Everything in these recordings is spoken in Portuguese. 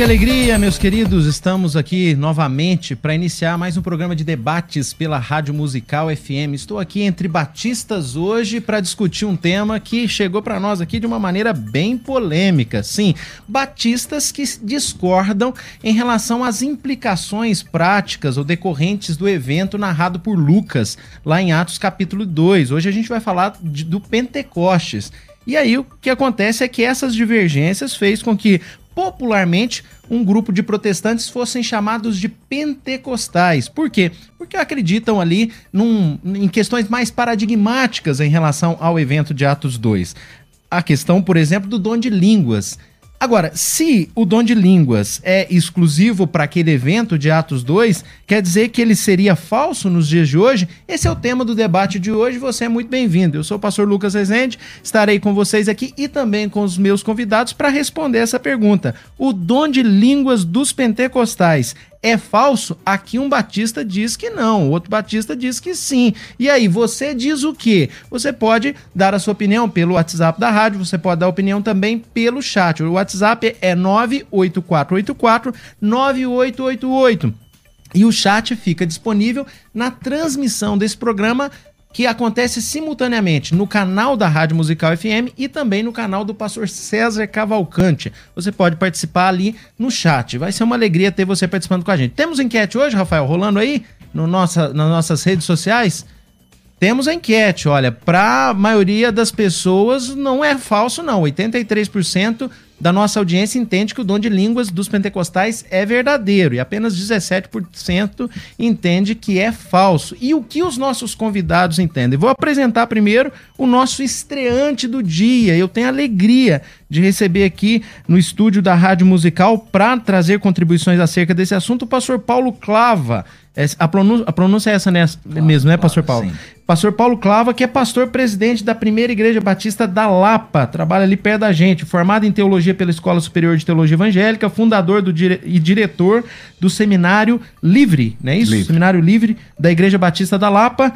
Que alegria, meus queridos! Estamos aqui novamente para iniciar mais um programa de debates pela Rádio Musical FM. Estou aqui entre batistas hoje para discutir um tema que chegou para nós aqui de uma maneira bem polêmica. Sim, batistas que discordam em relação às implicações práticas ou decorrentes do evento narrado por Lucas, lá em Atos capítulo 2. Hoje a gente vai falar de, do Pentecostes. E aí o que acontece é que essas divergências fez com que popularmente um grupo de protestantes fossem chamados de pentecostais. Por quê? Porque acreditam ali num, em questões mais paradigmáticas em relação ao evento de Atos 2. A questão, por exemplo, do dom de línguas. Agora, se o dom de línguas é exclusivo para aquele evento de Atos 2, quer dizer que ele seria falso nos dias de hoje? Esse é o tema do debate de hoje. Você é muito bem-vindo. Eu sou o pastor Lucas Rezende, estarei com vocês aqui e também com os meus convidados para responder essa pergunta. O dom de línguas dos pentecostais é falso? Aqui um batista diz que não, outro batista diz que sim. E aí, você diz o quê? Você pode dar a sua opinião pelo WhatsApp da rádio, você pode dar opinião também pelo chat. O WhatsApp é 98484 9888. E o chat fica disponível na transmissão desse programa que acontece simultaneamente no canal da Rádio Musical FM e também no canal do pastor César Cavalcante. Você pode participar ali no chat. Vai ser uma alegria ter você participando com a gente. Temos enquete hoje, Rafael, rolando aí no nossa, nas nossas redes sociais? Temos a enquete, olha, para a maioria das pessoas não é falso não, 83% da nossa audiência entende que o dom de línguas dos pentecostais é verdadeiro e apenas 17% entende que é falso. E o que os nossos convidados entendem? Vou apresentar primeiro o nosso estreante do dia. Eu tenho alegria de receber aqui no estúdio da Rádio Musical para trazer contribuições acerca desse assunto o pastor Paulo Clava. É, a pronúncia, a pronúncia é essa né, claro, mesmo, né, pastor Paulo? Sim. Pastor Paulo Clava, que é pastor presidente da Primeira Igreja Batista da Lapa, trabalha ali perto da gente, formado em teologia pela Escola Superior de Teologia Evangélica, fundador do dire... e diretor do Seminário Livre, não é isso? Livre. Seminário Livre da Igreja Batista da Lapa,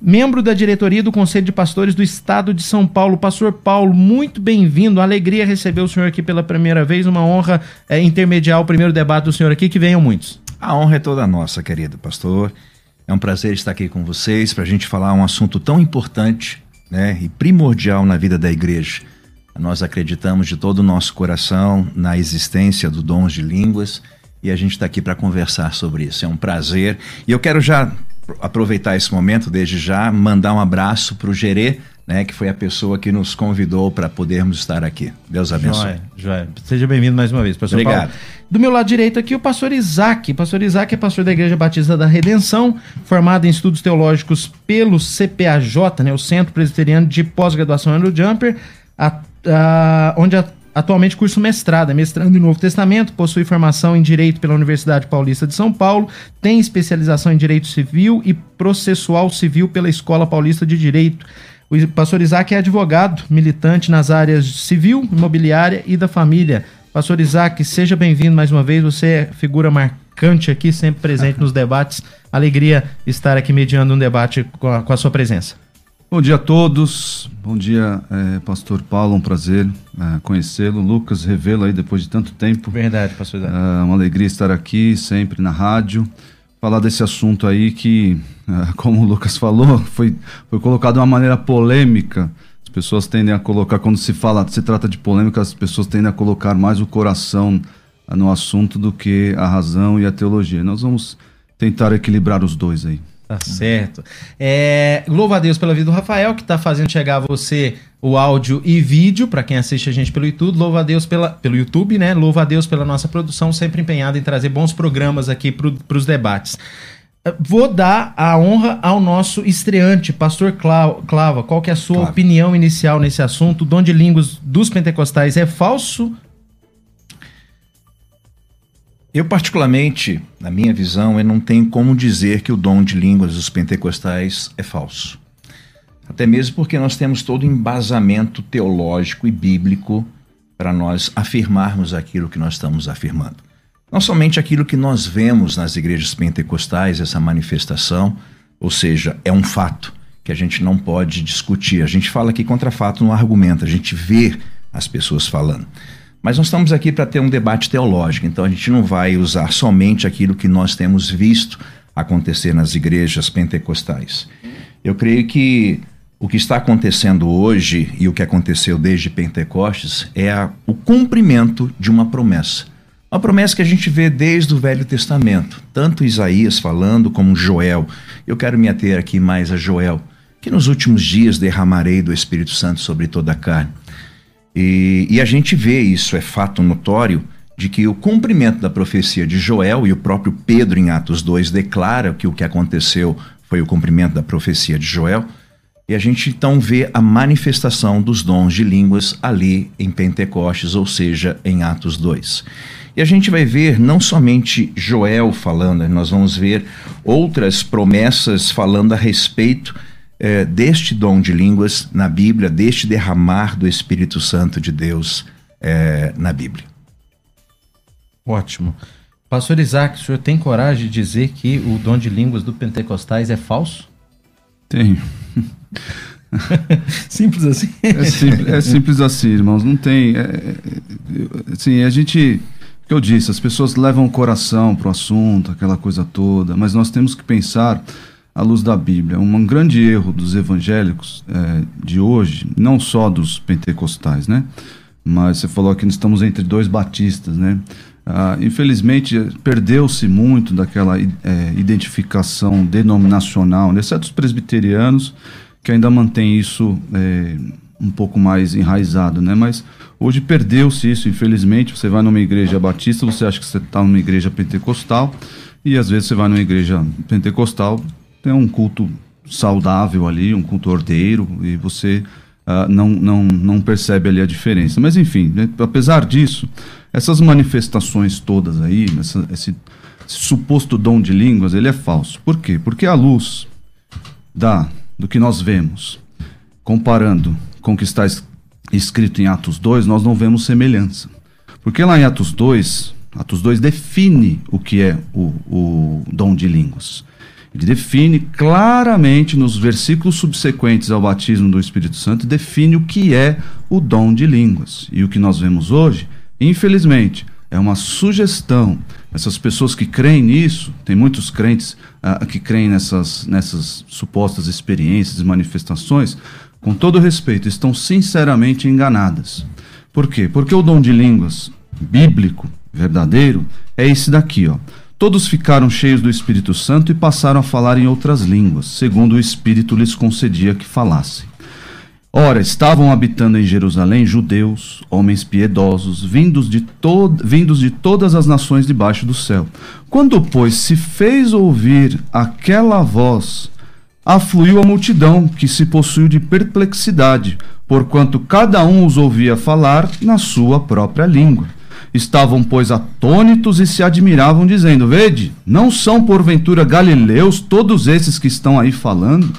membro da diretoria do Conselho de Pastores do Estado de São Paulo. Pastor Paulo, muito bem-vindo. Alegria receber o senhor aqui pela primeira vez, uma honra é, intermediar o primeiro debate do senhor aqui, que venham muitos. A honra é toda nossa, querido pastor. É um prazer estar aqui com vocês para a gente falar um assunto tão importante né, e primordial na vida da igreja. Nós acreditamos de todo o nosso coração na existência do dons de línguas e a gente está aqui para conversar sobre isso. É um prazer. E eu quero já aproveitar esse momento, desde já, mandar um abraço para o Gerê, né, que foi a pessoa que nos convidou para podermos estar aqui. Deus abençoe. Joia, joia. Seja bem-vindo mais uma vez, pastor Obrigado. Paulo. Do meu lado direito aqui, o pastor Isaac. O pastor Isaac é pastor da Igreja Batista da Redenção, formado em estudos teológicos pelo CPAJ, né, o Centro Presbiteriano de Pós-Graduação no Jumper, a, a, onde a, atualmente curso mestrado, é mestrando em Novo Testamento, possui formação em Direito pela Universidade Paulista de São Paulo, tem especialização em Direito Civil e Processual Civil pela Escola Paulista de Direito. O pastor Isaac é advogado, militante nas áreas civil, imobiliária e da família. Pastor Isaac, seja bem-vindo mais uma vez. Você é figura marcante aqui, sempre presente nos debates. Alegria estar aqui mediando um debate com a, com a sua presença. Bom dia a todos. Bom dia, é, Pastor Paulo. Um prazer é, conhecê-lo. Lucas Revelo aí depois de tanto tempo. Verdade, Pastor Isaac. É uma alegria estar aqui, sempre na rádio falar desse assunto aí que, é, como o Lucas falou, foi, foi colocado de uma maneira polêmica. As pessoas tendem a colocar, quando se fala, se trata de polêmica, as pessoas tendem a colocar mais o coração no assunto do que a razão e a teologia. Nós vamos tentar equilibrar os dois aí. Tá certo. É, louva a Deus pela vida do Rafael, que está fazendo chegar a você o áudio e vídeo, para quem assiste a gente pelo YouTube. Louva a Deus pela, pelo YouTube, né? Louva a Deus pela nossa produção, sempre empenhada em trazer bons programas aqui para os debates. Vou dar a honra ao nosso estreante, pastor Clava. Qual que é a sua claro. opinião inicial nesse assunto? O dom de línguas dos pentecostais é falso Eu, particularmente, na minha visão, eu não tenho como dizer que o dom de línguas dos pentecostais é falso. Até mesmo porque nós temos todo o embasamento teológico e bíblico para nós afirmarmos aquilo que nós estamos afirmando. Não somente aquilo que nós vemos nas igrejas pentecostais, essa manifestação, ou seja, é um fato que a gente não pode discutir. A gente fala aqui contra fato, não argumenta, a gente vê as pessoas falando. Mas nós estamos aqui para ter um debate teológico, então a gente não vai usar somente aquilo que nós temos visto acontecer nas igrejas pentecostais. Eu creio que o que está acontecendo hoje e o que aconteceu desde Pentecostes é a, o cumprimento de uma promessa. Uma promessa que a gente vê desde o Velho Testamento, tanto Isaías falando como Joel. Eu quero me ater aqui mais a Joel, que nos últimos dias derramarei do Espírito Santo sobre toda a carne. E, e a gente vê isso, é fato notório, de que o cumprimento da profecia de Joel e o próprio Pedro em Atos 2 declara que o que aconteceu foi o cumprimento da profecia de Joel. E a gente então vê a manifestação dos dons de línguas ali em Pentecostes, ou seja, em Atos 2. E a gente vai ver não somente Joel falando, nós vamos ver outras promessas falando a respeito é, deste dom de línguas na Bíblia, deste derramar do Espírito Santo de Deus é, na Bíblia. Ótimo. Pastor Isaac, o senhor tem coragem de dizer que o dom de línguas do Pentecostais é falso? Tenho. simples assim? É simples, é simples assim, irmãos. Não tem. É, é, assim, a gente. O que eu disse, as pessoas levam o coração para o assunto, aquela coisa toda, mas nós temos que pensar à luz da Bíblia. Um grande erro dos evangélicos é, de hoje, não só dos pentecostais, né? Mas você falou que estamos entre dois batistas, né? Ah, infelizmente, perdeu-se muito daquela é, identificação denominacional, né? exceto os presbiterianos, que ainda mantém isso é, um pouco mais enraizado, né? Mas hoje perdeu-se isso, infelizmente. Você vai numa igreja batista, você acha que você está numa igreja pentecostal, e às vezes você vai numa igreja pentecostal, tem um culto saudável ali, um culto ordeiro, e você uh, não, não, não percebe ali a diferença. Mas enfim, né, apesar disso, essas manifestações todas aí, essa, esse, esse, suposto dom de línguas, ele é falso. Por quê? Porque a luz da, do que nós vemos, comparando com o que está escrito em Atos 2, nós não vemos semelhança. Porque lá em Atos 2, Atos 2 define o que é o, o dom de línguas. Ele define claramente nos versículos subsequentes ao batismo do Espírito Santo, define o que é o dom de línguas. E o que nós vemos hoje, infelizmente, é uma sugestão. Essas pessoas que creem nisso, tem muitos crentes uh, que creem nessas, nessas supostas experiências e manifestações, com todo respeito, estão sinceramente enganadas. Por quê? Porque o dom de línguas bíblico, verdadeiro, é esse daqui, ó. Todos ficaram cheios do Espírito Santo e passaram a falar em outras línguas, segundo o Espírito lhes concedia que falassem. Ora, estavam habitando em Jerusalém judeus, homens piedosos, vindos de, vindos de todas as nações debaixo do céu. Quando, pois, se fez ouvir aquela voz, afluiu a multidão, que se possuiu de perplexidade, porquanto cada um os ouvia falar na sua própria língua. Estavam, pois, atônitos e se admiravam, dizendo: Vede, não são porventura galileus todos esses que estão aí falando?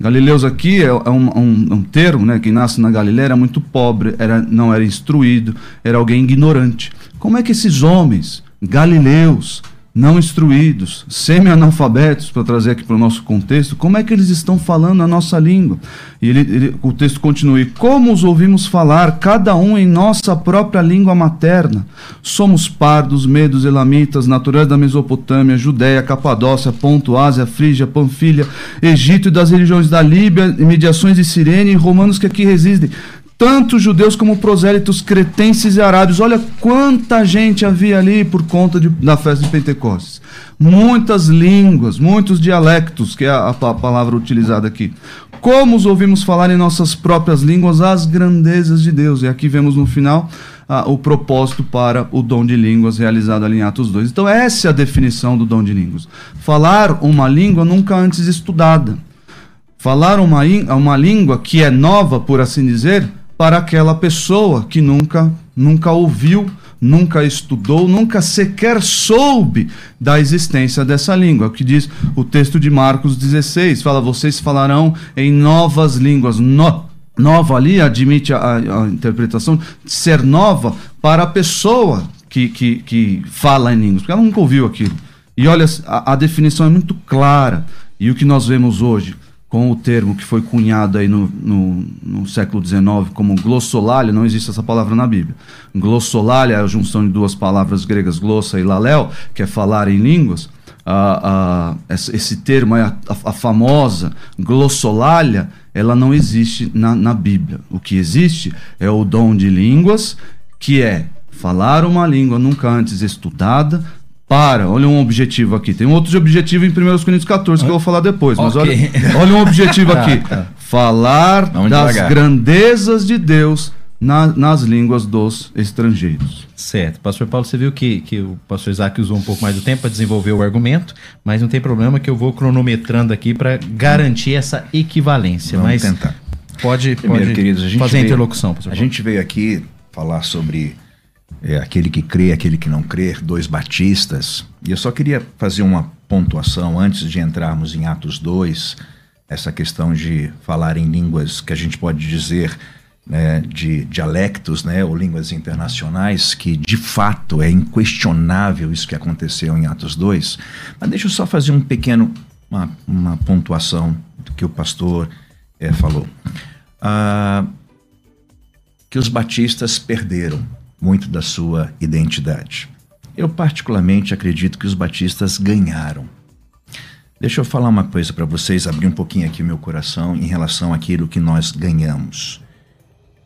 Galileus aqui é, é um, um, um, termo, né? Quem nasce na Galileia era muito pobre, era, não era instruído, era alguém ignorante. Como é que esses homens, galileus, não instruídos, semi-analfabetos, para trazer aqui para o nosso contexto, como é que eles estão falando a nossa língua? E ele, ele, o texto continua: Como os ouvimos falar, cada um em nossa própria língua materna? Somos pardos, medos, elamitas, naturais da Mesopotâmia, Judéia, Capadócia, Ponto, Ásia, Frígia, Panfilha, Egito e das regiões da Líbia, mediações de Sirene e romanos que aqui residem tanto judeus como prosélitos cretenses e arábios. Olha quanta gente havia ali por conta de, da festa de Pentecostes. Muitas línguas, muitos dialectos, que é a, a palavra utilizada aqui. Como os ouvimos falar em nossas próprias línguas as grandezas de Deus. E aqui vemos no final o propósito para o dom de línguas realizado ali em Atos 2. Então, essa é a definição do dom de línguas. Falar uma língua nunca antes estudada. Falar uma, uma língua que é nova, por assim dizer, para aquela pessoa que nunca, nunca ouviu nunca estudou, nunca sequer soube da existência dessa língua. É o que diz o texto de Marcos 16: fala, vocês falarão em novas línguas. No, nova ali admite a, a, interpretação de ser nova para a pessoa que, que, que fala em línguas, porque ela nunca ouviu aquilo. E olha, a, a definição é muito clara. E o que nós vemos hoje? Com o termo que foi cunhado aí no, no, no, século XIX como glossolalia, não existe essa palavra na Bíblia. Glossolalia é a junção de duas palavras gregas, glossa e laléu, que é falar em línguas. Ah, esse termo, a, a, famosa glossolalia, ela não existe na, na Bíblia. O que existe é o dom de línguas, que é falar uma língua nunca antes estudada, para, olha um objetivo aqui. Tem um outro objetivo em 1 Coríntios 14 que eu vou falar depois, mas okay. olha, olha um objetivo aqui. Tá, tá. Falar Vamos das devagar. grandezas de Deus na, nas línguas dos estrangeiros. Certo. Pastor Paulo, você viu que, que o pastor Isaac usou um pouco mais do tempo para desenvolver o argumento, mas não tem problema que eu vou cronometrando aqui para garantir essa equivalência. Vamos mas tentar. Pode, Primeiro, pode queridos, a gente fazer veio, a interlocução, pastor A gente veio aqui falar sobre é, aquele que crê, aquele que não crê, dois batistas. E eu só queria fazer uma pontuação antes de entrarmos em Atos 2, essa questão de falar em línguas que a gente pode dizer né, de dialectos, né, ou línguas internacionais, que de fato é inquestionável isso que aconteceu em Atos 2. Mas deixa eu só fazer um pequeno, uma, uma pontuação do que o pastor é, falou. Ah, que os batistas perderam muito da sua identidade. Eu, particularmente, acredito que os batistas ganharam. Deixa eu falar uma coisa para vocês, abrir um pouquinho aqui meu coração em relação àquilo que nós ganhamos.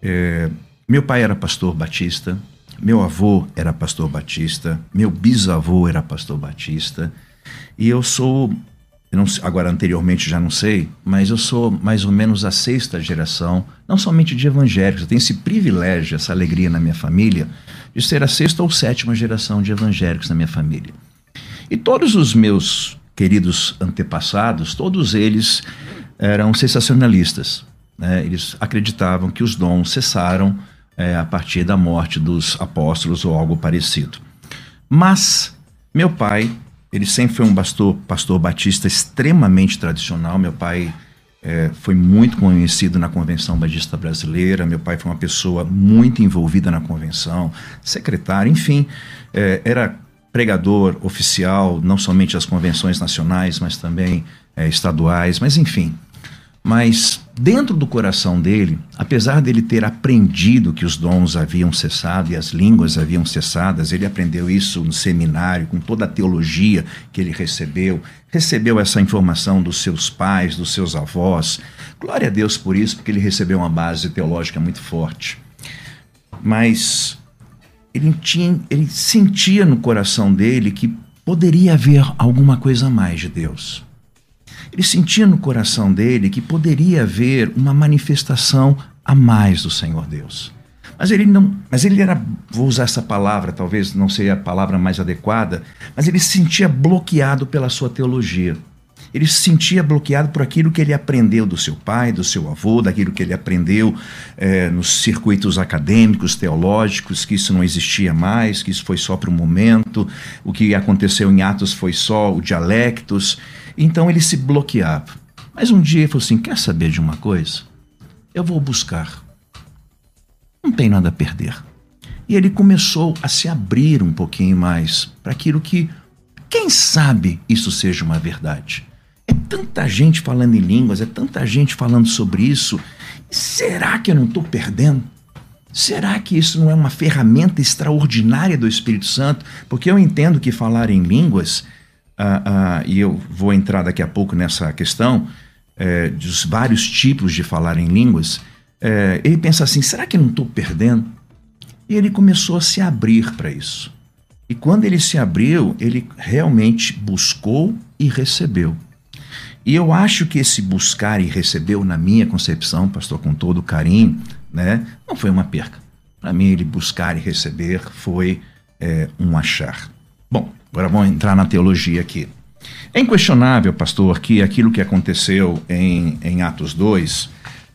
É, meu pai era pastor batista, meu avô era pastor batista, meu bisavô era pastor batista, e eu sou não, agora anteriormente já não sei, mas eu sou mais ou menos a sexta geração, não somente de evangélicos, eu tenho esse privilégio, essa alegria na minha família, de ser a sexta ou sétima geração de evangélicos na minha família. E todos os meus queridos antepassados, todos eles eram sensacionalistas. Né? Eles acreditavam que os dons cessaram é, a partir da morte dos apóstolos ou algo parecido. Mas meu pai ele sempre foi um pastor, pastor batista extremamente tradicional. Meu pai é, foi muito conhecido na Convenção Batista Brasileira. Meu pai foi uma pessoa muito envolvida na convenção, secretário, enfim, é, era pregador oficial, não somente das convenções nacionais, mas também é, estaduais, mas enfim, mas dentro do coração dele, apesar dele ter aprendido que os dons haviam cessado e as línguas haviam cessadas, ele aprendeu isso no seminário, com toda a teologia que ele recebeu, recebeu essa informação dos seus pais, dos seus avós. Glória a Deus por isso, porque ele recebeu uma base teológica muito forte. Mas ele, tinha, ele sentia no coração dele que poderia haver alguma coisa a mais de Deus. Ele sentia no coração dele que poderia haver uma manifestação a mais do Senhor Deus. Mas ele não, mas ele era, vou usar essa palavra, talvez não seja a palavra mais adequada, mas ele se sentia bloqueado pela sua teologia. Ele se sentia bloqueado por aquilo que ele aprendeu do seu pai, do seu avô, daquilo que ele aprendeu é, nos circuitos acadêmicos, teológicos, que isso não existia mais, que isso foi só para o momento, o que aconteceu em Atos foi só o dialectos. Então ele se bloqueava. Mas um dia ele falou assim: quer saber de uma coisa? Eu vou buscar. Não tem nada a perder. E ele começou a se abrir um pouquinho mais para aquilo que, quem sabe, isso seja uma verdade. É tanta gente falando em línguas, é tanta gente falando sobre isso. Será que eu não estou perdendo? Será que isso não é uma ferramenta extraordinária do Espírito Santo? Porque eu entendo que falar em línguas ah, ah, e eu vou entrar daqui a pouco nessa questão é, dos vários tipos de falar em línguas, é, ele pensa assim: será que eu não estou perdendo? E ele começou a se abrir para isso. E quando ele se abriu, ele realmente buscou e recebeu. E eu acho que esse buscar e recebeu, na minha concepção, pastor, com todo carinho, né, não foi uma perca. Para mim, ele buscar e receber foi é, um achar. Bom, Agora vamos entrar na teologia aqui. É inquestionável, pastor, que aquilo que aconteceu em, em Atos 2,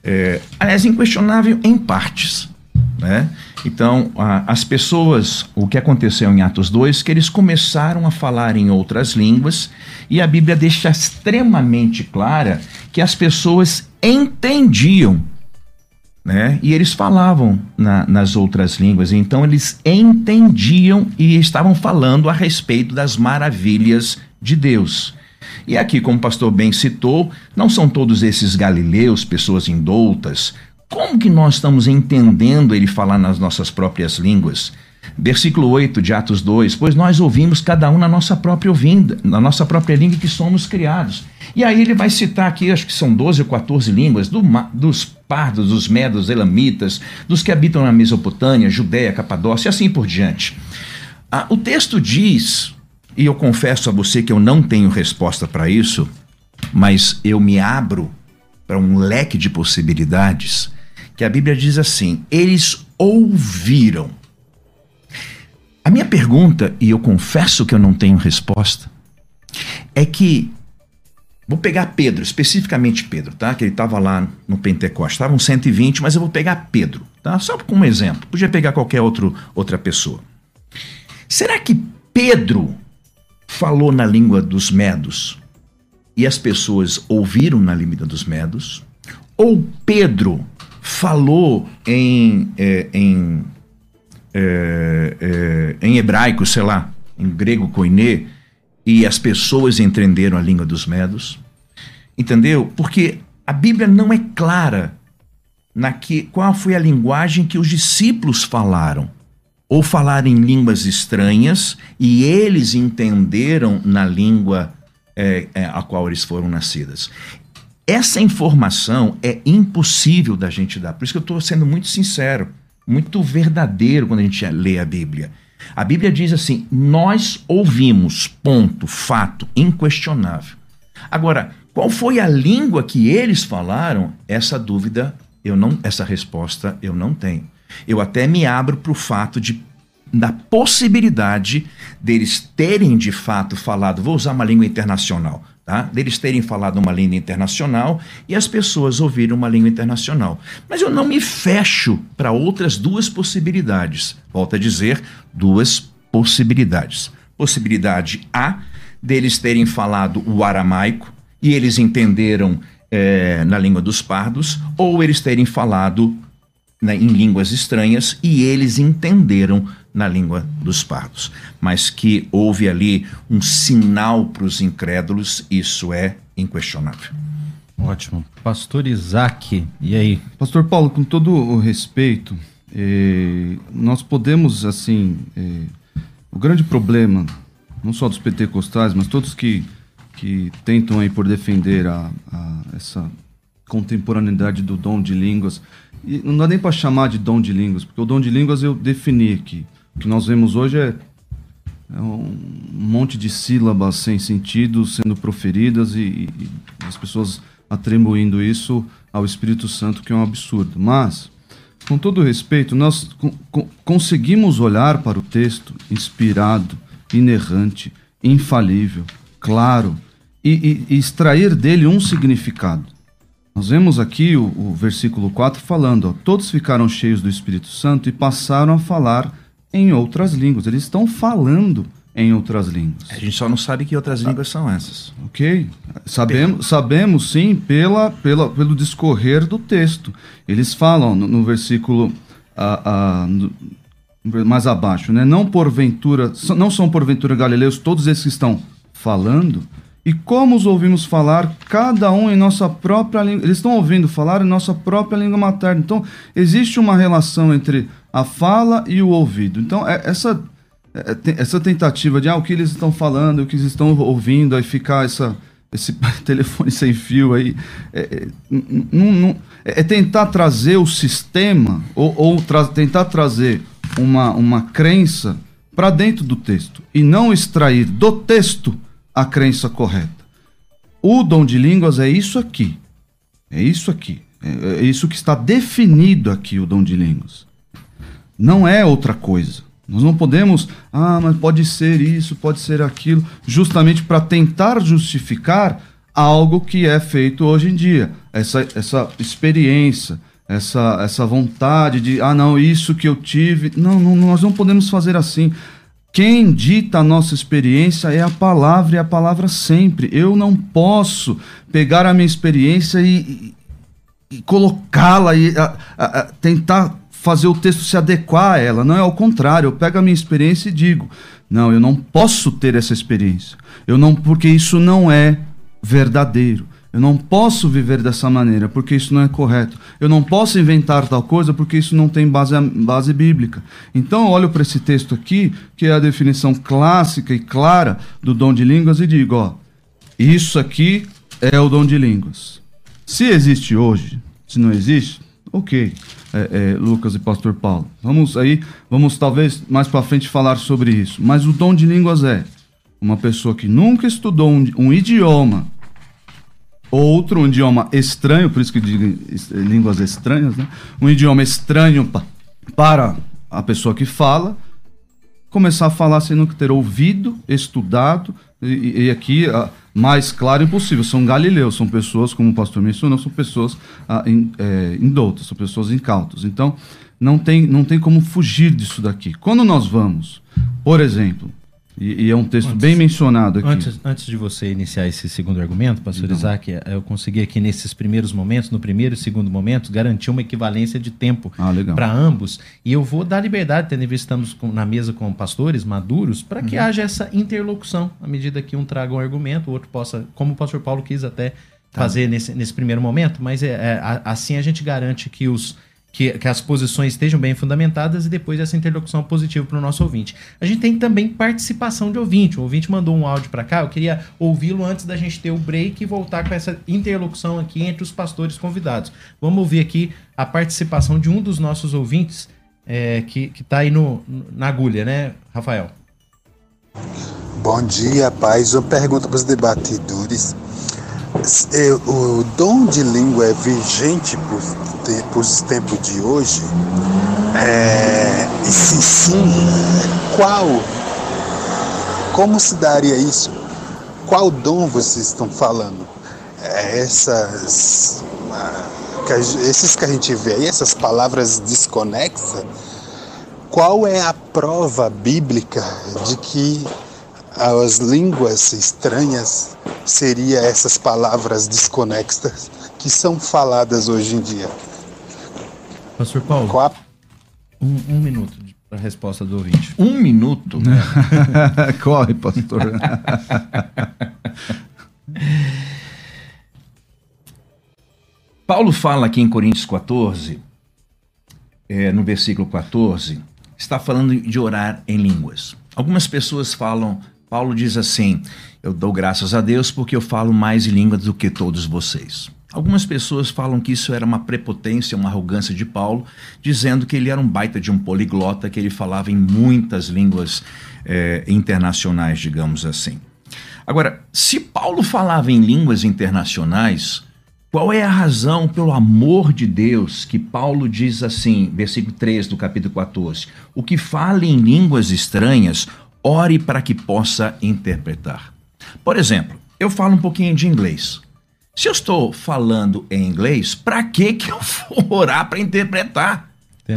é, aliás, inquestionável em partes. Né? Então, a, as pessoas, o que aconteceu em Atos 2, que eles começaram a falar em outras línguas, e a Bíblia deixa extremamente clara que as pessoas entendiam né? E eles falavam na, nas outras línguas, então eles entendiam e estavam falando a respeito das maravilhas de Deus. E aqui, como o pastor bem citou, não são todos esses galileus, pessoas indoutas. Como que nós estamos entendendo ele falar nas nossas próprias línguas? Versículo 8 de Atos 2: Pois nós ouvimos cada um na nossa própria ouvinda, na nossa própria língua que somos criados. E aí ele vai citar aqui, acho que são 12 ou 14 línguas, do, dos pardos, dos medos, elamitas, dos que habitam na Mesopotâmia, Judéia, Capadócia e assim por diante. Ah, o texto diz, e eu confesso a você que eu não tenho resposta para isso, mas eu me abro para um leque de possibilidades, que a Bíblia diz assim: eles ouviram. A minha pergunta, e eu confesso que eu não tenho resposta, é que Vou pegar Pedro, especificamente Pedro, tá? Que ele estava lá no Pentecostes. Estavam 120, mas eu vou pegar Pedro, tá? Só como exemplo. Podia pegar qualquer outro, outra pessoa. Será que Pedro falou na língua dos medos e as pessoas ouviram na língua dos medos? Ou Pedro falou em, é, em, é, é, em hebraico, sei lá, em grego koiné, e as pessoas entenderam a língua dos medos. Entendeu? Porque a Bíblia não é clara na que, qual foi a linguagem que os discípulos falaram. Ou falaram em línguas estranhas e eles entenderam na língua é, é, a qual eles foram nascidas. Essa informação é impossível da gente dar. Por isso que eu estou sendo muito sincero, muito verdadeiro quando a gente lê a Bíblia. A Bíblia diz assim: nós ouvimos, ponto, fato, inquestionável. Agora, qual foi a língua que eles falaram? Essa dúvida, eu não, essa resposta eu não tenho. Eu até me abro para o fato de da possibilidade deles terem de fato falado, vou usar uma língua internacional, tá? Deles terem falado uma língua internacional e as pessoas ouviram uma língua internacional. Mas eu não me fecho para outras duas possibilidades. Volto a dizer, duas possibilidades. Possibilidade A, deles terem falado o aramaico e eles entenderam é, na língua dos pardos, ou eles terem falado né, em línguas estranhas e eles entenderam na língua dos pardos. Mas que houve ali um sinal para os incrédulos, isso é inquestionável. Ótimo. Pastor Isaac, e aí? Pastor Paulo, com todo o respeito, eh, nós podemos, assim, eh, o grande problema, não só dos pentecostais, mas todos que, que tentam aí por defender a, a essa contemporaneidade do dom de línguas, e não dá nem para chamar de dom de línguas, porque o dom de línguas eu defini aqui. O que nós vemos hoje é, é um monte de sílabas sem sentido sendo proferidas e, e, as pessoas atribuindo isso ao Espírito Santo, que é um absurdo. Mas, com todo respeito, nós conseguimos olhar para o texto inspirado, inerrante, infalível, claro, e, e extrair dele um significado. Nós vemos aqui o, o versículo 4 falando: ó, todos ficaram cheios do Espírito Santo e passaram a falar em outras línguas. Eles estão falando em outras línguas. A gente só não sabe que outras línguas são essas. Ok. Sabemos, sabemos sim pela, pela, pelo discorrer do texto. Eles falam no, no versículo a, a, no, mais abaixo, né? Não porventura, não são porventura galileus todos esses que estão falando, e como os ouvimos falar, cada um em nossa própria língua. Eles estão ouvindo falar em nossa própria língua materna. Então, existe uma relação entre a fala e o ouvido. Então, é, essa, é, essa tentativa de ah, o que eles estão falando, o que eles estão ouvindo, aí ficar essa, esse telefone sem fio aí, é, é, é tentar trazer o sistema ou, ou tra tentar trazer uma, uma crença para dentro do texto e não extrair do texto a crença correta. O dom de línguas é isso aqui. É isso aqui. É, é isso que está definido aqui, o dom de línguas. Não é outra coisa. Nós não podemos, ah, mas pode ser isso, pode ser aquilo, justamente para tentar justificar algo que é feito hoje em dia. Essa, essa experiência, essa, essa vontade de, ah, não, isso que eu tive. Não, não, nós não podemos fazer assim. Quem dita a nossa experiência é a palavra e a palavra sempre. Eu não posso pegar a minha experiência e, e, e colocá-la e a, a, a, tentar fazer o texto se adequar a ela. Não é ao contrário. Eu pego a minha experiência e digo: não, eu não posso ter essa experiência. Eu não, porque isso não é verdadeiro. Eu não posso viver dessa maneira, porque isso não é correto. Eu não posso inventar tal coisa, porque isso não tem base, base bíblica. Então, eu olho para esse texto aqui, que é a definição clássica e clara do dom de línguas, e digo: ó, isso aqui é o dom de línguas. Se existe hoje, se não existe, ok. É, é, Lucas e Pastor Paulo. Vamos aí, vamos talvez mais para frente falar sobre isso. Mas o dom de línguas é uma pessoa que nunca estudou um, um idioma outro, um idioma estranho, por isso que digo línguas estranhas, né? Um idioma estranho pa para a pessoa que fala, começar a falar sem nunca ter ouvido, estudado, e, e aqui, a, mais claro impossível, são galileus, são pessoas, como o pastor mencionou, são pessoas ah, in, é, indoutas, são pessoas incautas. Então, não tem, não tem como fugir disso daqui. Quando nós vamos, por exemplo, e, e, é um texto antes, bem mencionado aqui. Antes, antes de você iniciar esse segundo argumento, pastor então. Isaac, é, eu consegui aqui nesses primeiros momentos, no primeiro e segundo momento, garantir uma equivalência de tempo ah, para ambos. E eu vou dar liberdade, tendo em vista estamos com, na mesa com pastores maduros, para que uhum. haja essa interlocução, à medida que um traga um argumento, o outro possa, como o pastor Paulo quis até tá. fazer nesse, nesse primeiro momento, mas é, é, assim a gente garante que os que, que as posições estejam bem fundamentadas e depois essa interlocução positiva para o nosso ouvinte. A gente tem também participação de ouvinte. O ouvinte mandou um áudio para cá, eu queria ouvi-lo antes da gente ter o break e voltar com essa interlocução aqui entre os pastores convidados. Vamos ouvir aqui a participação de um dos nossos ouvintes é, que está aí no, na agulha, né, Rafael? Bom dia, paz. Uma pergunta para os debatedores. O dom de língua é vigente para os tempos de hoje? É, e se sim, qual? Como se daria isso? Qual dom vocês estão falando? É, essas, esses que a gente vê aí, essas palavras desconexas, qual é a prova bíblica de que as línguas estranhas seria essas palavras desconexas que são faladas hoje em dia. Pastor Paulo, Qual? Um, um minuto para a resposta do ouvinte. Um minuto? Corre, pastor. Paulo fala aqui em Coríntios 14, é, no versículo 14, está falando de orar em línguas. Algumas pessoas falam Paulo diz assim: Eu dou graças a Deus porque eu falo mais línguas do que todos vocês. Algumas pessoas falam que isso era uma prepotência, uma arrogância de Paulo, dizendo que ele era um baita de um poliglota, que ele falava em muitas línguas é, internacionais, digamos assim. Agora, se Paulo falava em línguas internacionais, qual é a razão, pelo amor de Deus, que Paulo diz assim, versículo 3 do capítulo 14: O que fala em línguas estranhas, ore para que possa interpretar. Por exemplo, eu falo um pouquinho de inglês. Se eu estou falando em inglês, para que que eu vou orar para interpretar?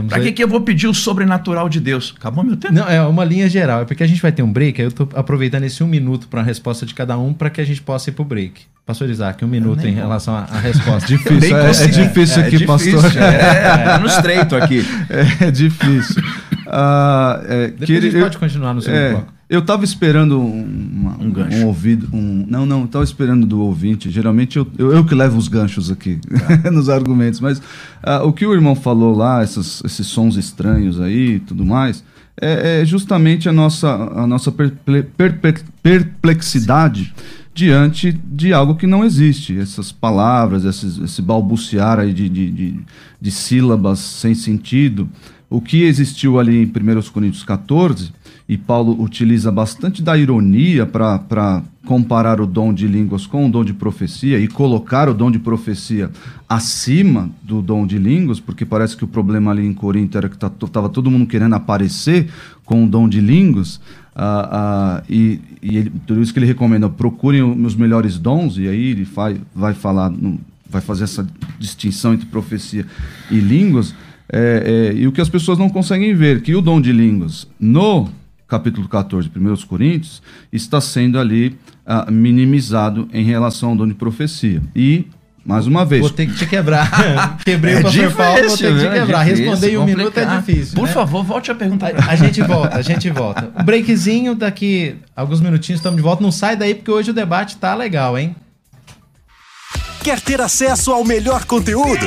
Para que, que eu vou pedir o sobrenatural de Deus? Acabou meu tempo? Não, é uma linha geral. É porque a gente vai ter um break, aí eu estou aproveitando esse um minuto para a resposta de cada um para que a gente possa ir para o break. Pastor Isaac, um minuto em relação à resposta. difícil, é, é, difícil é, aqui, é difícil, pastor. É, é, no estreito aqui. É, difícil. Uh, é, Depois que ele, a gente pode continuar no segundo é, bloco. Eu estava esperando um, um, gancho. Um ouvido. Um, não, não, estava esperando do ouvinte. Geralmente eu, eu, eu que levo os ganchos aqui tá. nos argumentos. Mas uh, o que o irmão falou lá, essas, esses sons estranhos aí e tudo mais, é, é, justamente a nossa, a nossa perplexidade diante de algo que não existe. Essas palavras, esses, esse balbuciar aí de, de, de, de sílabas sem sentido. O que existiu ali em 1 Coríntios 14, e Paulo utiliza bastante da ironia para comparar o dom de línguas com o dom de profecia e colocar o dom de profecia acima do dom de línguas, porque parece que o problema ali em Corinto era que estava tá, todo mundo querendo aparecer com o dom de línguas. Uh, uh, e, e ele, por isso que ele recomenda procurem os melhores dons, e aí ele vai, vai falar vai fazer essa distinção entre profecia e línguas, é, é, e o que as pessoas não conseguem ver, que o dom de línguas no capítulo 14 de 1 Coríntios está sendo ali ah, minimizado em relação ao dom de profecia. E mais uma vez. Vou ter que te quebrar. Quebrei é o pastor Paulo, vou ter que te né? quebrar. É Responder em um minuto é difícil. Por né? favor, volte a pergunta. A, a, gente volta, a gente volta. Um breakzinho, daqui alguns minutinhos estamos de volta. Não sai daí porque hoje o debate tá legal, hein? Quer ter acesso ao melhor conteúdo?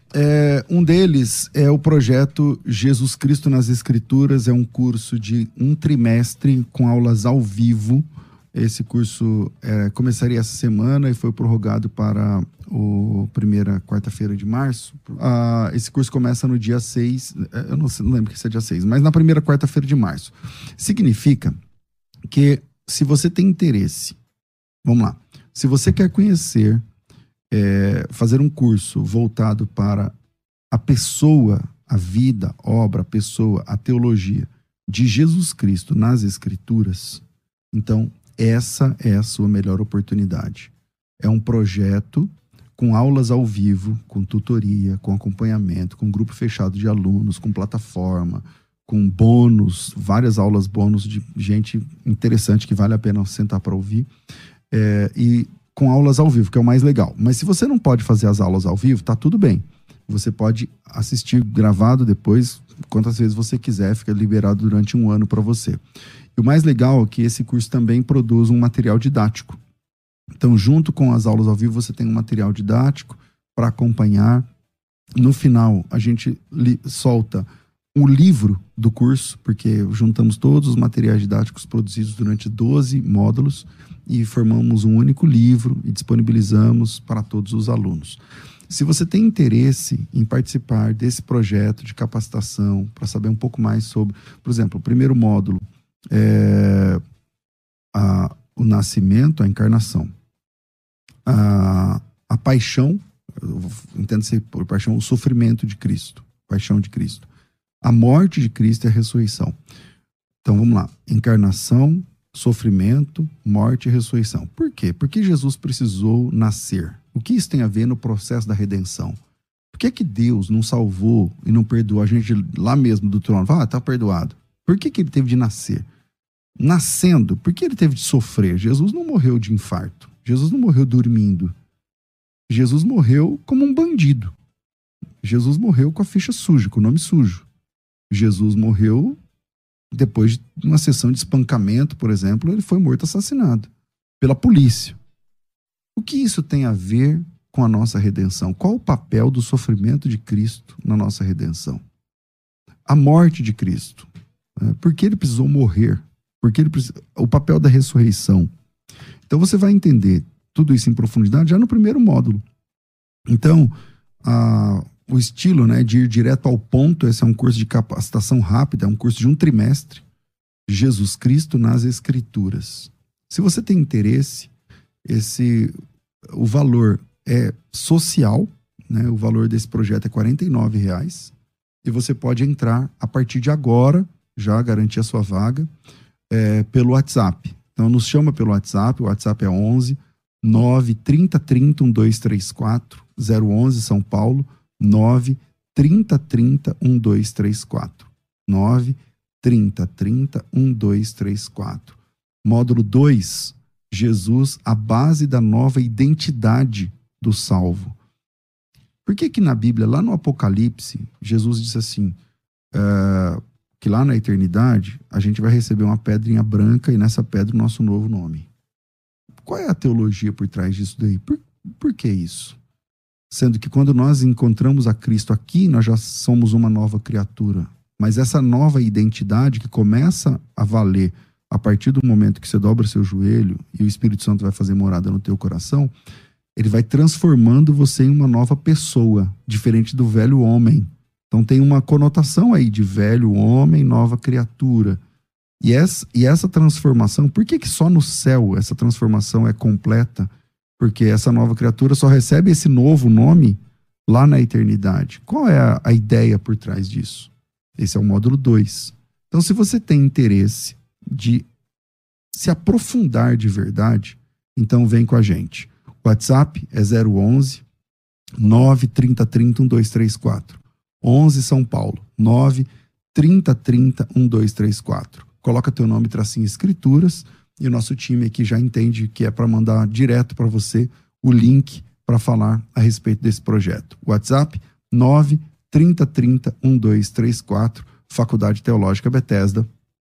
É, um deles é o projeto Jesus Cristo nas Escrituras. É um curso de um trimestre com aulas ao vivo. Esse curso é, começaria essa semana e foi prorrogado para a primeira quarta-feira de março. Ah, esse curso começa no dia 6, é, eu não, não lembro que é dia 6, mas na primeira quarta-feira de março. Significa que se você tem interesse, vamos lá, se você quer conhecer é, fazer um curso voltado para a pessoa, a vida, obra, pessoa, a teologia de Jesus Cristo nas Escrituras, então essa é a sua melhor oportunidade. É um projeto com aulas ao vivo, com tutoria, com acompanhamento, com grupo fechado de alunos, com plataforma, com bônus, várias aulas bônus de gente interessante que vale a pena sentar para ouvir. É, e com aulas ao vivo, que é o mais legal. Mas se você não pode fazer as aulas ao vivo, tá tudo bem. Você pode assistir gravado depois, quantas vezes você quiser, fica liberado durante um ano para você. E o mais legal é que esse curso também produz um material didático. Então, junto com as aulas ao vivo, você tem um material didático para acompanhar. No final, a gente solta um livro do curso, porque juntamos todos os materiais didáticos produzidos durante 12 módulos e formamos um único livro e disponibilizamos para todos os alunos. Se você tem interesse em participar desse projeto de capacitação, para saber um pouco mais sobre, por exemplo, o primeiro módulo é a, o nascimento, a encarnação, a, a paixão, entende-se por paixão, o sofrimento de Cristo, paixão de Cristo, a morte de Cristo e a ressurreição. Então vamos lá: encarnação, sofrimento, morte e ressurreição. Por quê? Porque Jesus precisou nascer. O que isso tem a ver no processo da redenção? Por que, que Deus não salvou e não perdoou a gente lá mesmo do trono? Ah, tá perdoado. Por que, que ele teve de nascer? Nascendo, por que ele teve de sofrer? Jesus não morreu de infarto. Jesus não morreu dormindo. Jesus morreu como um bandido. Jesus morreu com a ficha suja, com o nome sujo. Jesus morreu depois de uma sessão de espancamento, por exemplo, ele foi morto assassinado pela polícia. O que isso tem a ver com a nossa redenção? Qual o papel do sofrimento de Cristo na nossa redenção? A morte de Cristo. Né? Por que ele precisou morrer? Porque ele precis... o papel da ressurreição. Então você vai entender tudo isso em profundidade já no primeiro módulo. Então, a, o estilo né, de ir direto ao ponto. Esse é um curso de capacitação rápida, é um curso de um trimestre. Jesus Cristo nas Escrituras. Se você tem interesse, esse o valor é social, né? O valor desse projeto é R$ reais e você pode entrar a partir de agora, já garantir a sua vaga, é, pelo WhatsApp. Então nos chama pelo WhatsApp, o WhatsApp é 11 9 30 30 1234 011 São Paulo 9 30 30 1234. 9 30 30 1234. Módulo 2, Jesus, a base da nova identidade do salvo. Por que que na Bíblia, lá no Apocalipse, Jesus diz assim, uh, que lá na eternidade a gente vai receber uma pedrinha branca e nessa pedra o nosso novo nome. Qual é a teologia por trás disso daí? Por, por que isso? Sendo que quando nós encontramos a Cristo aqui, nós já somos uma nova criatura. Mas essa nova identidade que começa a valer a partir do momento que você dobra seu joelho e o Espírito Santo vai fazer morada no teu coração, ele vai transformando você em uma nova pessoa, diferente do velho homem Então tem uma conotação aí de velho homem, nova criatura. E essa, e essa transformação, por que, que só no céu essa transformação é completa? Porque essa nova criatura só recebe esse novo nome lá na eternidade. Qual é a, a ideia por trás disso? Esse é o módulo 2. Então, se você tem interesse de se aprofundar de verdade, então vem com a gente. O WhatsApp é 011 93030 1234. 11 São Paulo, 9 3030 1234. Coloca teu nome, tracinho escrituras, e o nosso time aqui já entende que é para mandar direto para você o link para falar a respeito desse projeto. WhatsApp 9 3030 1234, Faculdade Teológica Bethesda,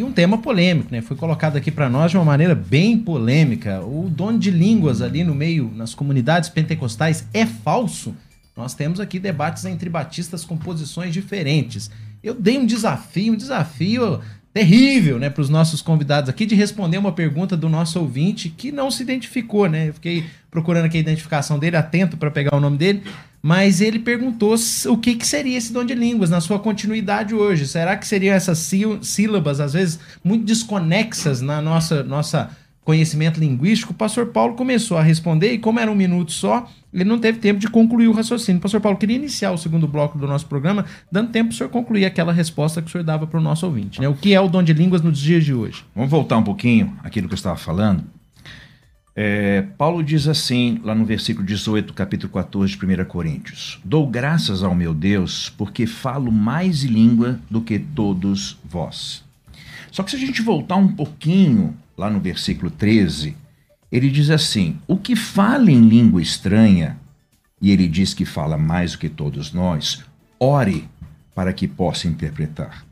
E um tema polêmico, né? Foi colocado aqui para nós de uma maneira bem polêmica. O dono de línguas ali no meio, nas comunidades pentecostais, é falso? Nós temos aqui debates entre batistas com posições diferentes. Eu dei um desafio, um desafio terrível, né, para os nossos convidados aqui de responder uma pergunta do nosso ouvinte que não se identificou, né? Eu fiquei procurando aqui a identificação dele, atento para pegar o nome dele, mas ele perguntou o que, que seria esse dom de línguas na sua continuidade hoje. Será que seriam essas sílabas, às vezes, muito desconexas na nossa, nossa conhecimento linguístico? O pastor Paulo começou a responder e, como era um minuto só, ele não teve tempo de concluir o raciocínio. Pastor Paulo, queria iniciar o segundo bloco do nosso programa, dando tempo para o senhor concluir aquela resposta que o senhor dava para o nosso ouvinte. Né? O que é o dom de línguas nos dias de hoje? Vamos voltar um pouquinho aquilo que eu estava falando. É, Paulo diz assim, lá no versículo 18, capítulo 14 de 1 Coríntios: Dou graças ao meu Deus, porque falo mais língua do que todos vós. Só que se a gente voltar um pouquinho, lá no versículo 13, ele diz assim: O que fala em língua estranha, e ele diz que fala mais do que todos nós, ore para que possa interpretar.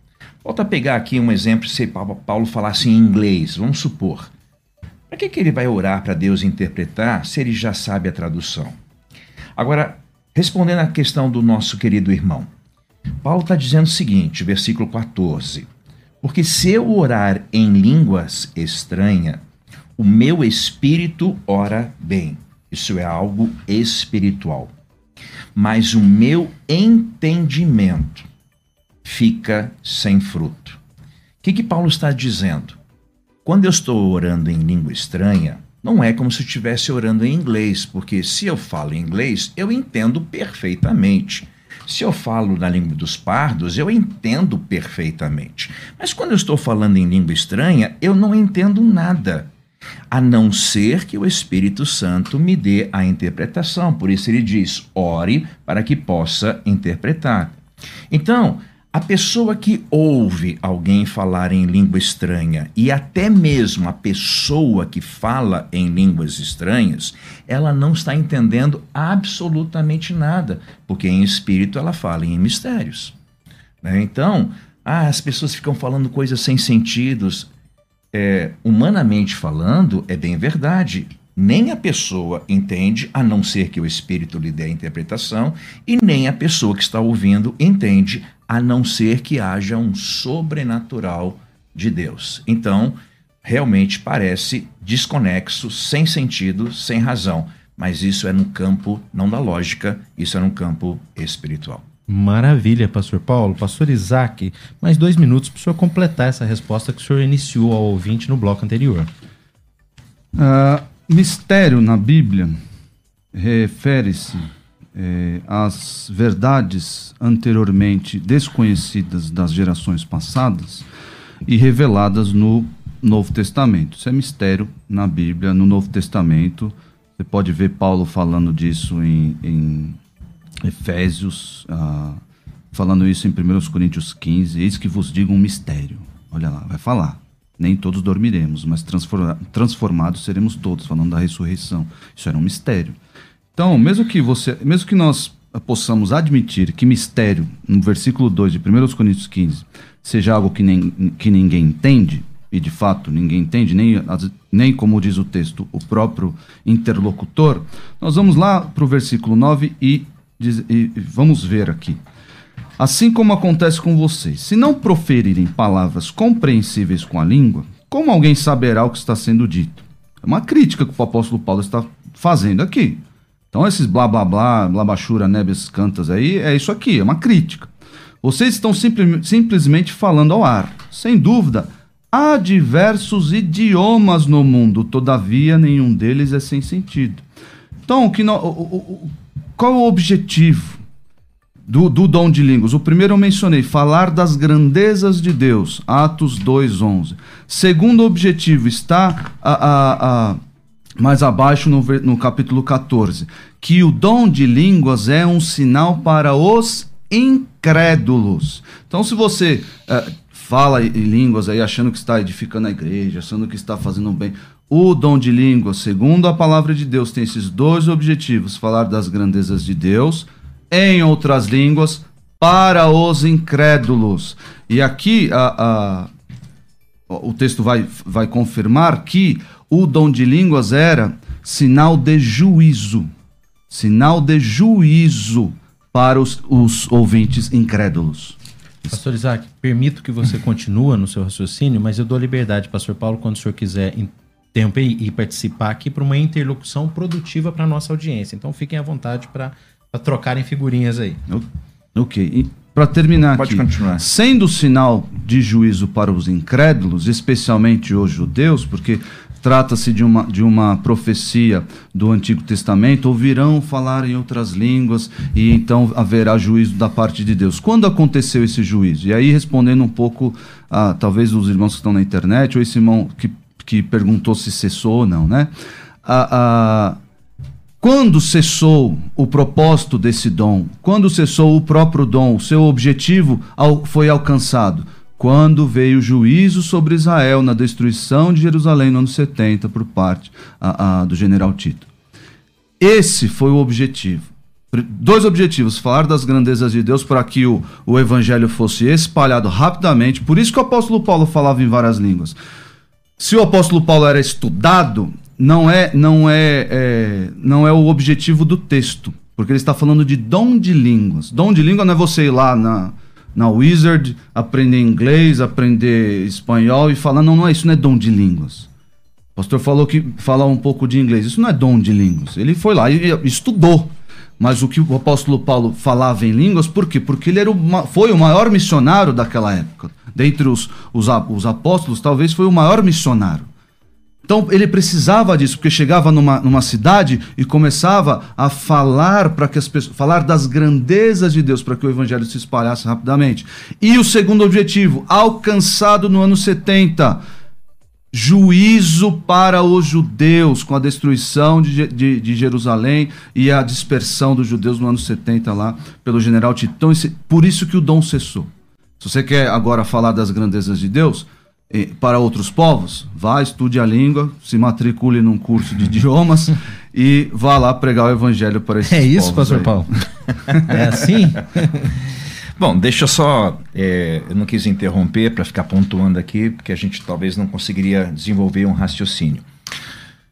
Volta a pegar aqui um exemplo, se Paulo falasse em inglês, vamos supor. Para que, que ele vai orar para Deus interpretar se ele já sabe a tradução? Agora, respondendo à questão do nosso querido irmão, Paulo está dizendo o seguinte, versículo 14: Porque se eu orar em línguas estranhas, o meu espírito ora bem. Isso é algo espiritual. Mas o meu entendimento fica sem fruto. O que, que Paulo está dizendo? Quando eu estou orando em língua estranha, não é como se eu estivesse orando em inglês, porque se eu falo inglês, eu entendo perfeitamente. Se eu falo na língua dos pardos, eu entendo perfeitamente. Mas quando eu estou falando em língua estranha, eu não entendo nada, a não ser que o Espírito Santo me dê a interpretação. Por isso ele diz: ore para que possa interpretar. Então, a pessoa que ouve alguém falar em língua estranha e até mesmo a pessoa que fala em línguas estranhas, ela não está entendendo absolutamente nada, porque em espírito ela fala em mistérios. Né? Então, ah, as pessoas ficam falando coisas sem sentidos. É, humanamente falando, é bem verdade. Nem a pessoa entende, a não ser que o espírito lhe dê a interpretação, e nem a pessoa que está ouvindo entende, a não ser que haja um sobrenatural de Deus. Então, realmente parece desconexo, sem sentido, sem razão. Mas isso é no campo não da lógica, isso é no campo espiritual. Maravilha, pastor Paulo. Pastor Isaac, mais dois minutos para o senhor completar essa resposta que o senhor iniciou ao ouvinte no bloco anterior. Uh, mistério na Bíblia refere-se eh, as verdades anteriormente desconhecidas das gerações passadas e reveladas no Novo Testamento. Isso é mistério na Bíblia, no Novo Testamento. Você pode ver Paulo falando disso em, em Efésios, ah, falando isso em 1 Coríntios 15. Eis que vos digo um mistério. Olha lá, vai falar. Nem todos dormiremos, mas transformados seremos todos, falando da ressurreição. Isso era um mistério. Então, mesmo que você, mesmo que nós possamos admitir que mistério, no versículo 2 de 1 Coríntios 15, seja algo que, nem, que ninguém entende, e de fato ninguém entende, nem, nem como diz o texto, o próprio interlocutor, nós vamos lá para o versículo 9 e, e vamos ver aqui. Assim como acontece com vocês, se não proferirem palavras compreensíveis com a língua, como alguém saberá o que está sendo dito? É uma crítica que o apóstolo Paulo está fazendo aqui. Então, esses blá blá blá, blabachura, nebes cantas aí, é isso aqui, é uma crítica. Vocês estão simpli simplesmente falando ao ar. Sem dúvida, há diversos idiomas no mundo, todavia nenhum deles é sem sentido. Então, o que no, o, o, qual é o objetivo? do, do dom de línguas. O primeiro eu mencionei, falar das grandezas de Deus, Atos 2,11. Segundo objetivo está a, a, a, mais abaixo no, no capítulo 14, que o dom de línguas é um sinal para os incrédulos. Então, se você é, fala em línguas aí achando que está edificando a igreja, achando que está fazendo bem, o dom de línguas, segundo a palavra de Deus, tem esses dois objetivos: falar das grandezas de Deus em outras línguas para os incrédulos. E aqui a, a, o texto vai, vai confirmar que o dom de línguas era sinal de juízo. Sinal de juízo para os, os ouvintes incrédulos. Pastor Isaac, permito que você continue no seu raciocínio, mas eu dou liberdade, Pastor Paulo, quando o senhor quiser tempo e, participar aqui para uma interlocução produtiva para a nossa audiência. Então fiquem à vontade para para trocarem figurinhas aí. Ok. Para terminar Pode aqui, continuar. sendo sinal de juízo para os incrédulos, especialmente os judeus, porque trata-se de uma, de uma profecia do Antigo Testamento, ouvirão falar em outras línguas e então haverá juízo da parte de Deus. Quando aconteceu esse juízo? E aí, respondendo um pouco, a, talvez os irmãos que estão na internet, ou esse irmão que, que perguntou se cessou ou não, né? A, a, quando cessou o propósito desse dom? Quando cessou o próprio dom? O seu objetivo foi alcançado? Quando veio o juízo sobre Israel na destruição de Jerusalém no ano 70 por parte a, a, do general Tito. Esse foi o objetivo. Dois objetivos: falar das grandezas de Deus para que o, o evangelho fosse espalhado rapidamente. Por isso que o apóstolo Paulo falava em várias línguas. Se o apóstolo Paulo era estudado, não é, não é, é, não é o objetivo do texto, porque ele está falando de dom de línguas. Dom de língua não é você ir lá na, na Wizard, aprender inglês, aprender espanhol e falar, não, não é isso, não é dom de línguas. O pastor falou que falar um pouco de inglês, isso não é dom de línguas. Ele foi lá e estudou. Mas o que o apóstolo Paulo falava em línguas, por quê? Porque ele era o, foi o maior missionário daquela época. Dentre os, os, os apóstolos, talvez foi o maior missionário. Então ele precisava disso, porque chegava numa, numa cidade e começava a falar para que as pessoas falar das grandezas de Deus para que o evangelho se espalhasse rapidamente. E o segundo objetivo, alcançado no ano 70, juízo para os judeus, com a destruição de, de, de, Jerusalém e a dispersão dos judeus no ano 70 lá pelo general Titão. Por isso que o dom cessou. Se você quer agora falar das grandezas de Deus, para outros povos, vá, estude a língua, se matricule num curso de idiomas e vá lá pregar o evangelho para esses É isso, pastor aí. Paulo? é assim? Bom, deixa eu só. É, eu não quis interromper para ficar pontuando aqui, porque a gente talvez não conseguiria desenvolver um raciocínio.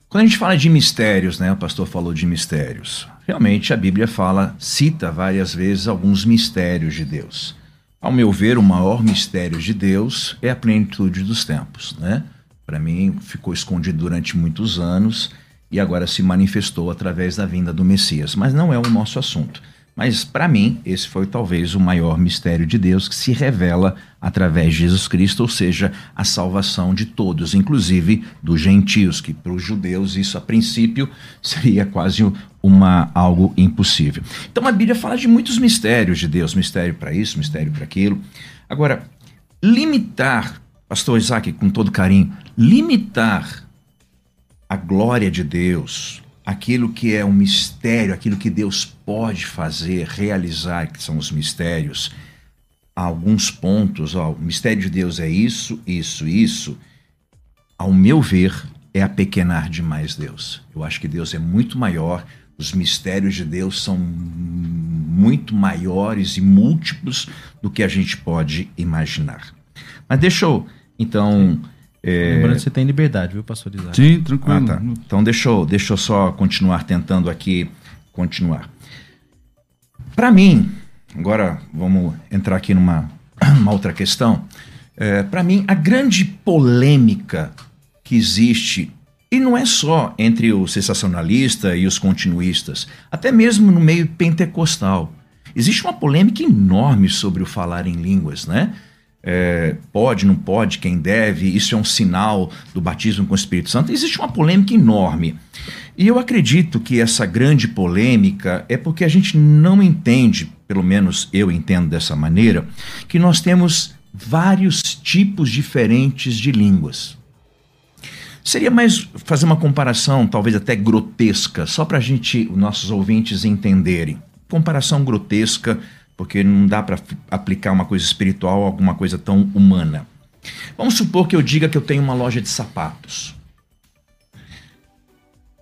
Quando a gente fala de mistérios, né? O pastor falou de mistérios. Realmente a Bíblia fala, cita várias vezes alguns mistérios de Deus. Ao meu ver, o maior mistério de Deus é a plenitude dos tempos, né? Para mim, ficou escondido durante muitos anos e agora se manifestou através da vinda do Messias. Mas não é o nosso assunto. Mas para mim, esse foi talvez o maior mistério de Deus que se revela através de Jesus Cristo, ou seja, a salvação de todos, inclusive dos gentios, que para os judeus isso a princípio seria quase uma algo impossível. Então a Bíblia fala de muitos mistérios de Deus, mistério para isso, mistério para aquilo. Agora, limitar Pastor Isaac, com todo carinho, limitar a glória de Deus, aquilo que é um mistério, aquilo que Deus pode fazer, realizar, que são os mistérios, alguns pontos, ó, o mistério de Deus é isso, isso, isso, ao meu ver, é apequenar demais Deus. Eu acho que Deus é muito maior, os mistérios de Deus são muito maiores e múltiplos do que a gente pode imaginar. Mas deixa eu, então. É... Lembrando que você tem liberdade, viu, pastor Isaac? Sim, tranquilo. Ah, tá. Então deixa eu, deixa eu só continuar tentando aqui continuar. Para mim, agora vamos entrar aqui numa uma outra questão. É, Para mim, a grande polêmica que existe, e não é só entre o sensacionalista e os continuistas, até mesmo no meio pentecostal, existe uma polêmica enorme sobre o falar em línguas, né? É, pode, não pode, quem deve, isso é um sinal do batismo com o Espírito Santo. Existe uma polêmica enorme. E eu acredito que essa grande polêmica é porque a gente não entende, pelo menos eu entendo dessa maneira, que nós temos vários tipos diferentes de línguas. Seria mais fazer uma comparação, talvez até grotesca, só para a gente, nossos ouvintes entenderem. Comparação grotesca, porque não dá para aplicar uma coisa espiritual a alguma coisa tão humana. Vamos supor que eu diga que eu tenho uma loja de sapatos.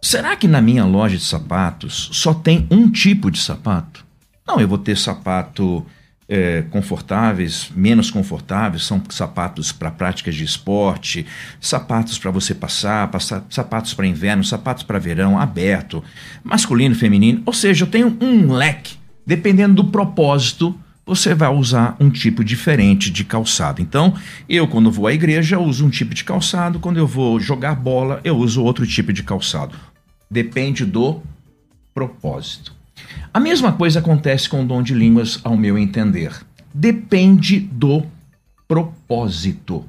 Será que na minha loja de sapatos só tem um tipo de sapato? Não, eu vou ter sapato é, confortáveis, menos confortáveis, são sapatos para práticas de esporte, sapatos para você passar, passar sapatos para inverno, sapatos para verão, aberto, masculino, feminino. Ou seja, eu tenho um leque. Dependendo do propósito, você vai usar um tipo diferente de calçado. Então, eu, quando vou à igreja, uso um tipo de calçado, quando eu vou jogar bola, eu uso outro tipo de calçado. Depende do propósito. A mesma coisa acontece com o dom de línguas, ao meu entender. Depende do propósito.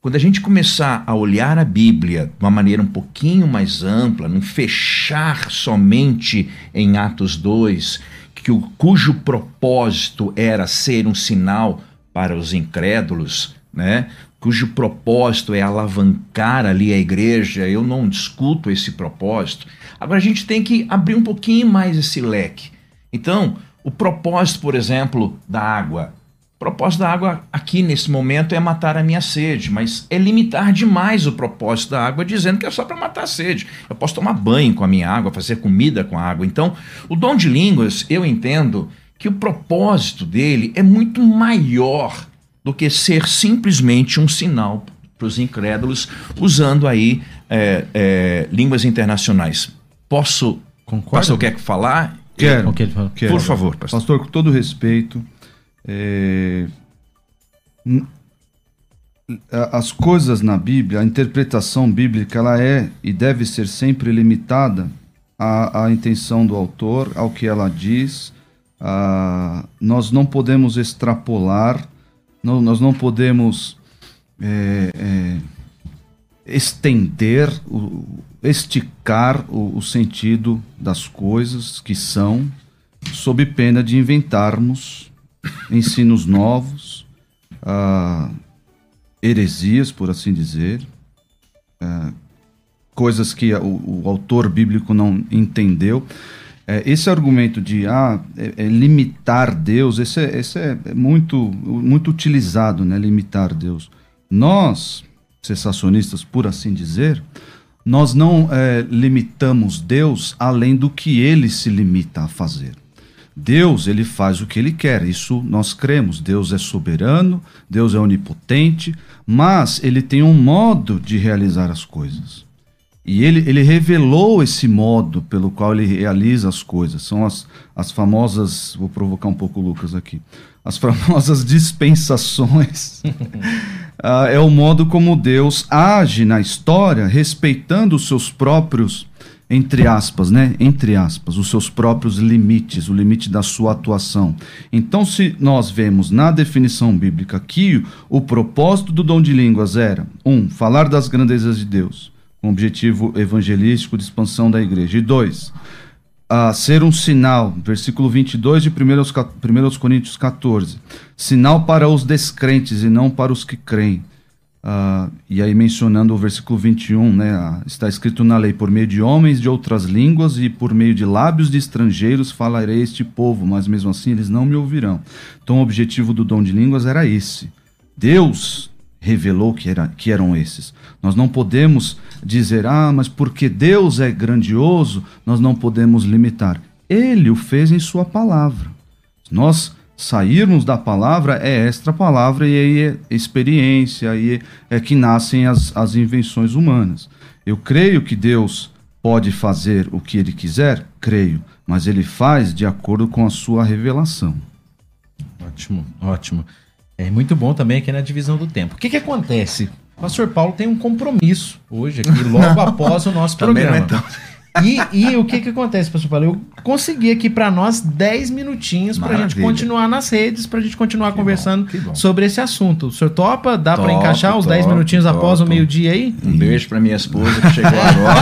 Quando a gente começar a olhar a Bíblia de uma maneira um pouquinho mais ampla, não fechar somente em Atos 2, que o, cujo propósito era ser um sinal para os incrédulos, né? cujo propósito é alavancar ali a igreja, eu não discuto esse propósito. Agora a gente tem que abrir um pouquinho mais esse leque. Então, o propósito, por exemplo, da água. O propósito da água aqui nesse momento é matar a minha sede, mas é limitar demais o propósito da água dizendo que é só para matar a sede. Eu posso tomar banho com a minha água, fazer comida com a água. Então, o dom de línguas, eu entendo que o propósito dele é muito maior do que ser simplesmente um sinal para os incrédulos, usando aí é, é, línguas internacionais. Posso. Concorda? Pastor, quer falar? Quero. Quero. Por favor, pastor. Pastor, com todo respeito, é... as coisas na Bíblia, a interpretação bíblica, ela é e deve ser sempre limitada à, à intenção do autor, ao que ela diz. A... Nós não podemos extrapolar não, nós não podemos é, é, estender, o, esticar o, o, sentido das coisas que são, sob pena de inventarmos ensinos novos, heresias, por assim dizer, ah, coisas que o, o autor bíblico não entendeu. É, esse argumento de ah, é, é limitar Deus, esse, é, esse é muito, muito utilizado, né? Limitar Deus. Nós, sensacionistas, por assim dizer, nós não é, limitamos Deus além do que ele se limita a fazer. Deus, ele faz o que ele quer, isso nós cremos. Deus é soberano, Deus é onipotente, mas ele tem um modo de realizar as coisas. E ele, ele revelou esse modo pelo qual ele realiza as coisas. São as, as famosas. Vou provocar um pouco o Lucas aqui. As famosas dispensações. ah, é o modo como Deus age na história, respeitando os seus próprios, entre aspas, né? Entre aspas, os seus próprios limites, o limite da sua atuação. Então, se nós vemos na definição bíblica que o propósito do dom de línguas era, um, falar das grandezas de Deus com objetivo evangelístico de expansão da igreja. E dois, a ser um sinal, versículo 22 de 1 Coríntios 14, sinal para os descrentes e não para os que creem. Uh, e aí mencionando o versículo 21, né, está escrito na lei, por meio de homens de outras línguas e por meio de lábios de estrangeiros falarei este povo, mas mesmo assim eles não me ouvirão. Então o objetivo do dom de línguas era esse. Deus revelou que, era, que eram esses. Nós não podemos dizer, ah, mas porque Deus é grandioso, nós não podemos limitar. Ele o fez em sua palavra. Nós sairmos da palavra é extra palavra e aí é experiência, aí é que nascem as, as invenções humanas. Eu creio que Deus pode fazer o que ele quiser, creio, mas ele faz de acordo com a sua revelação. Ótimo, ótimo. É muito bom também aqui na divisão do tempo. O que, que acontece? O pastor Paulo tem um compromisso hoje aqui, logo após o nosso programa. Não é tão... E, e o que que acontece, pastor Paulo? Eu consegui aqui para nós 10 minutinhos para a gente continuar nas redes, para a gente continuar que conversando bom, sobre esse assunto. O senhor topa? Dá para encaixar os 10 minutinhos top, após o meio-dia aí? Um beijo para minha esposa que chegou agora.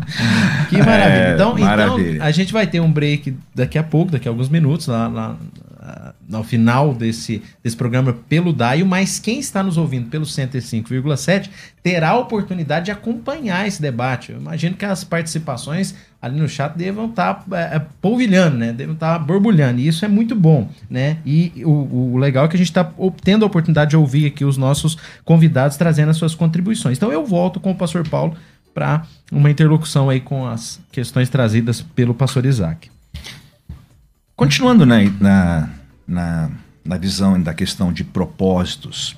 que maravilha. É, então, maravilha. então, a gente vai ter um break daqui a pouco, daqui a alguns minutos, lá, lá ao final desse, desse programa pelo DAIO, mas quem está nos ouvindo pelo 105,7 terá a oportunidade de acompanhar esse debate. Eu imagino que as participações ali no chat devam estar tá, é, é, polvilhando, né? Devam estar tá borbulhando. E isso é muito bom, né? E o, o legal é que a gente está tendo a oportunidade de ouvir aqui os nossos convidados trazendo as suas contribuições. Então eu volto com o pastor Paulo para uma interlocução aí com as questões trazidas pelo pastor Isaac. Continuando na, na, na, na visão da questão de propósitos,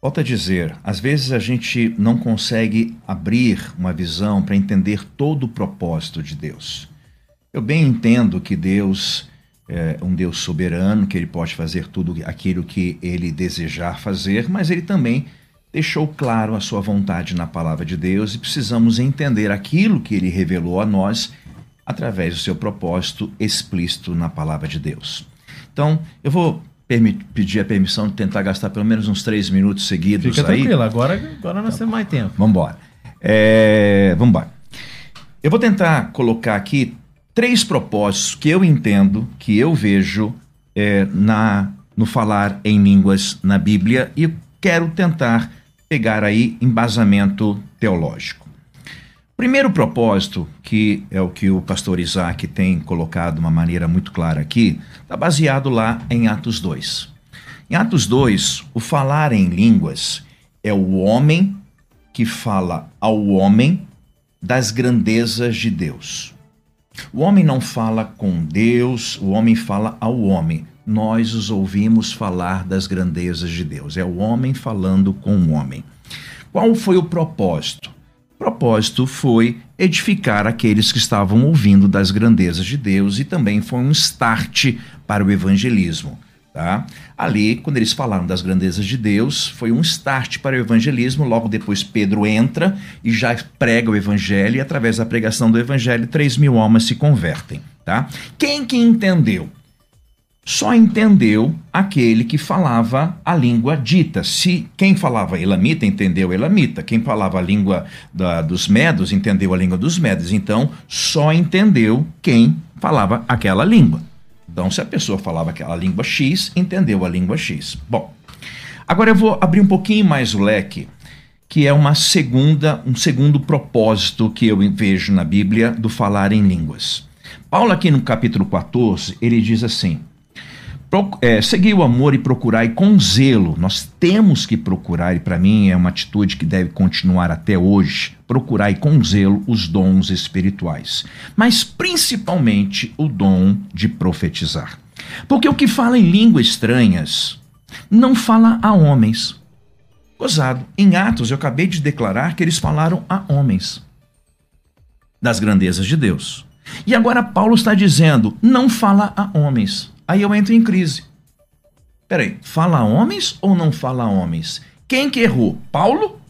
volto a dizer, às vezes a gente não consegue abrir uma visão para entender todo o propósito de Deus. Eu bem entendo que Deus é um Deus soberano, que ele pode fazer tudo aquilo que ele desejar fazer, mas ele também deixou claro a sua vontade na palavra de Deus e precisamos entender aquilo que ele revelou a nós através do seu propósito explícito na palavra de Deus. Então, eu vou pedir a permissão de tentar gastar pelo menos uns três minutos seguidos Fica aí. tranquilo, agora, agora nós temos mais tempo. Vamos embora. É, vamos embora. Eu vou tentar colocar aqui três propósitos que eu entendo, que eu vejo é, na, no falar em línguas na Bíblia e quero tentar pegar aí embasamento teológico. Primeiro propósito, que é o que o pastor Isaac tem colocado de uma maneira muito clara aqui, está baseado lá em Atos 2. Em Atos 2, o falar em línguas é o homem que fala ao homem das grandezas de Deus. O homem não fala com Deus, o homem fala ao homem. Nós os ouvimos falar das grandezas de Deus. É o homem falando com o homem. Qual foi o propósito? Propósito foi edificar aqueles que estavam ouvindo das grandezas de Deus e também foi um start para o evangelismo. Tá? Ali, quando eles falaram das grandezas de Deus, foi um start para o evangelismo. Logo depois, Pedro entra e já prega o evangelho, e através da pregação do evangelho, 3 mil almas se convertem. Tá? Quem que entendeu? Só entendeu aquele que falava a língua dita. Se quem falava elamita entendeu elamita, quem falava a língua da, dos medos entendeu a língua dos medos. Então, só entendeu quem falava aquela língua. Então, se a pessoa falava aquela língua X, entendeu a língua X. Bom, agora eu vou abrir um pouquinho mais o leque, que é uma segunda, um segundo propósito que eu vejo na Bíblia do falar em línguas. Paulo aqui no capítulo 14, ele diz assim: é, seguir o amor e procurar com zelo. Nós temos que procurar, e para mim é uma atitude que deve continuar até hoje, procurar com zelo os dons espirituais, mas principalmente o dom de profetizar. Porque o que fala em línguas estranhas não fala a homens. Gozado, em Atos eu acabei de declarar que eles falaram a homens das grandezas de Deus. E agora Paulo está dizendo, não fala a homens Aí eu entro em crise. Peraí, fala homens ou não fala homens? Quem que errou? Paulo,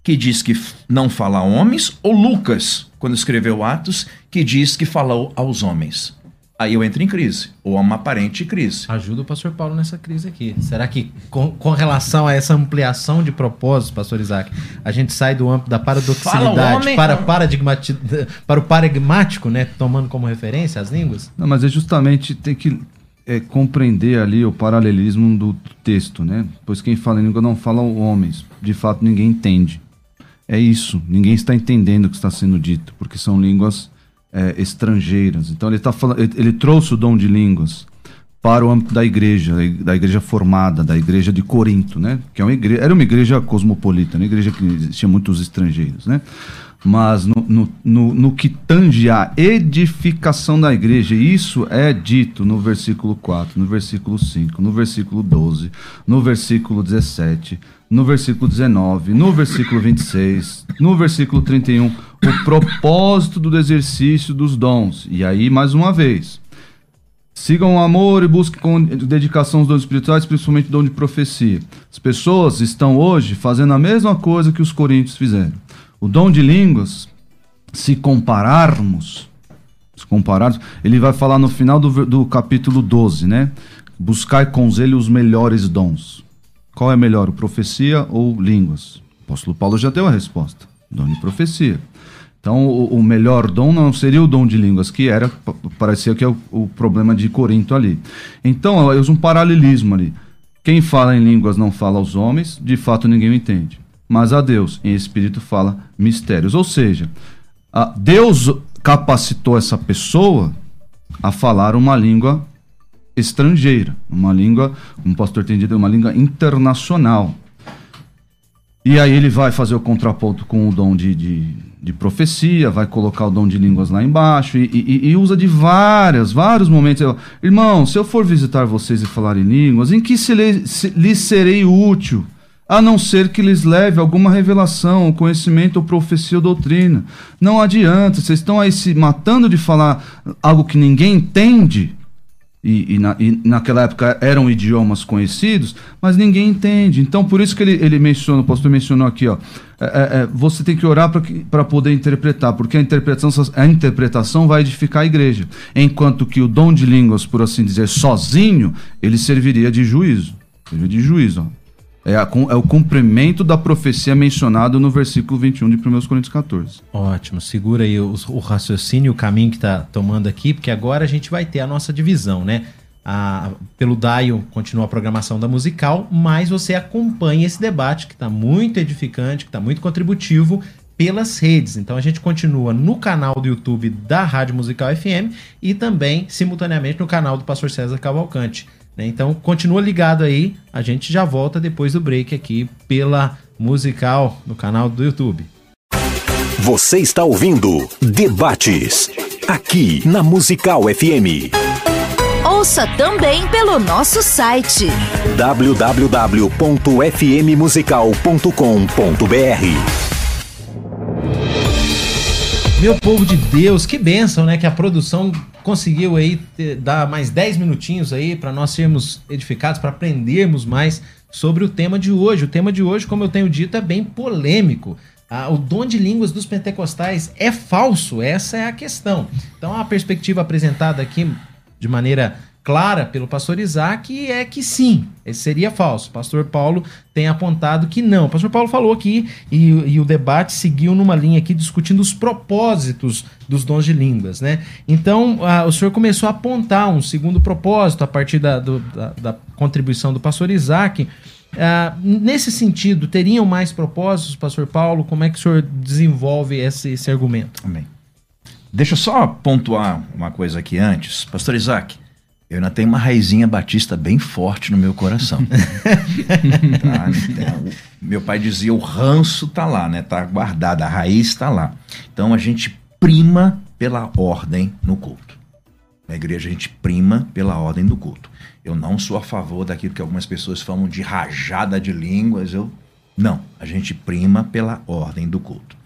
que diz que não fala homens, ou Lucas, quando escreveu Atos, que diz que falou aos homens? Aí eu entro em crise, ou uma aparente crise. Ajuda o pastor Paulo nessa crise aqui. Será que, com, com relação a essa ampliação de propósitos, pastor Isaac, a gente sai do âmbito da paradoxalidade para, para o paradigmático, né? Tomando como referência as línguas? Não, mas é justamente tem que é, compreender ali o paralelismo do texto, né? Pois quem fala em língua não fala homens. De fato, ninguém entende. É isso. Ninguém está entendendo o que está sendo dito, porque são línguas é, estrangeiras. Então ele, tá falando, ele, ele trouxe o dom de línguas para o âmbito da igreja, da igreja formada, da igreja de Corinto, né? Que é uma igreja, era uma igreja cosmopolita, uma igreja que tinha muitos estrangeiros, né? Mas no, no, no, no, que tange a edificação da igreja, isso é dito no versículo 4, no versículo 5, no versículo 12, no versículo 17, no versículo 19, no versículo 26, no versículo 31, o propósito do exercício dos dons. E aí, mais uma vez, Sigam o amor e busquem com dedicação os dons espirituais, principalmente o dom de profecia. As pessoas estão hoje fazendo a mesma coisa que os coríntios fizeram. O dom de línguas, se compararmos, se compararmos, ele vai falar no final do, do capítulo 12, né? Buscai com zelo os melhores dons. Qual é melhor, profecia ou línguas? O apóstolo Paulo já deu a resposta: dom de profecia. Então, o, o, melhor dom não seria o dom de línguas, que era, parecia que é o, o problema de Corinto ali. Então, eu uso um paralelismo ali. Quem fala em línguas não fala aos homens, de fato ninguém entende. Mas a Deus, em espírito, fala mistérios. Ou seja, Deus capacitou essa pessoa a falar uma língua estrangeira, uma língua, como o pastor tem dito, uma língua internacional. E aí ele vai fazer o contraponto com o dom de, de, de profecia, vai colocar o dom de línguas lá embaixo e, e, e usa de várias, vários momentos. Eu, Irmão, se eu for visitar vocês e falar em línguas, em que se lhe, serei útil? A não ser que lhes leve alguma revelação, conhecimento ou profecia ou doutrina. Não adianta, vocês estão aí se matando de falar algo que ninguém entende e, e, na, e, naquela época eram idiomas conhecidos, mas ninguém entende. Então, por isso que ele, ele menciona, o pastor mencionou aqui, ó, é, é, é você tem que orar para poder interpretar, porque a interpretação, a interpretação vai edificar a igreja. Enquanto que o dom de línguas, por assim dizer, sozinho, ele serviria de juízo. Serviria de juízo. Ó. É, a, é, o cumprimento da profecia mencionado no versículo 21 de 1 Coríntios 14. Ótimo, segura aí o, o raciocínio, o caminho que está tomando aqui, porque agora a gente vai ter a nossa divisão, né? A, pelo Daio continua a programação da musical, mas você acompanha esse debate que está muito edificante, que está muito contributivo pelas redes. Então a gente continua no canal do YouTube da Rádio Musical FM e também simultaneamente no canal do Pastor César Cavalcante. Né? Então continua ligado aí, a gente já volta depois do break aqui pela Musical no canal do YouTube. Você está ouvindo Debates aqui na Musical FM. Ouça também pelo nosso site www.fmmusical.com.br. Meu povo de Deus, que bênção, né? Que a produção conseguiu aí ter, dar mais 10 minutinhos aí para nós sermos edificados, para aprendermos mais sobre o tema de hoje. O tema de hoje, como eu tenho dito, é bem polêmico. Ah, o dom de línguas dos pentecostais é falso, essa é a questão. Então, a perspectiva apresentada aqui de maneira clara pelo pastor Isaac é que sim, esse seria falso. O pastor Paulo tem apontado que não. O pastor Paulo falou aqui e, e, o debate seguiu numa linha aqui discutindo os propósitos dos dons de línguas, né? Então, a, o senhor começou a apontar um segundo propósito a partir da, do, da, da contribuição do pastor Isaac. Uh, nesse sentido, teriam mais propósitos, pastor Paulo? Como é que o senhor desenvolve esse, esse argumento? Amém. Deixa eu só pontuar uma coisa aqui antes. Pastor Isaac, eu ainda tenho uma raizinha batista bem forte no meu coração. tá? Então, meu pai dizia: o ranço tá lá, né? Tá guardado, a raiz está lá. Então a gente prima pela ordem no culto. Na igreja a gente prima pela ordem do culto. Eu não sou a favor daquilo que algumas pessoas falam de rajada de línguas. Eu não. A gente prima pela ordem do culto.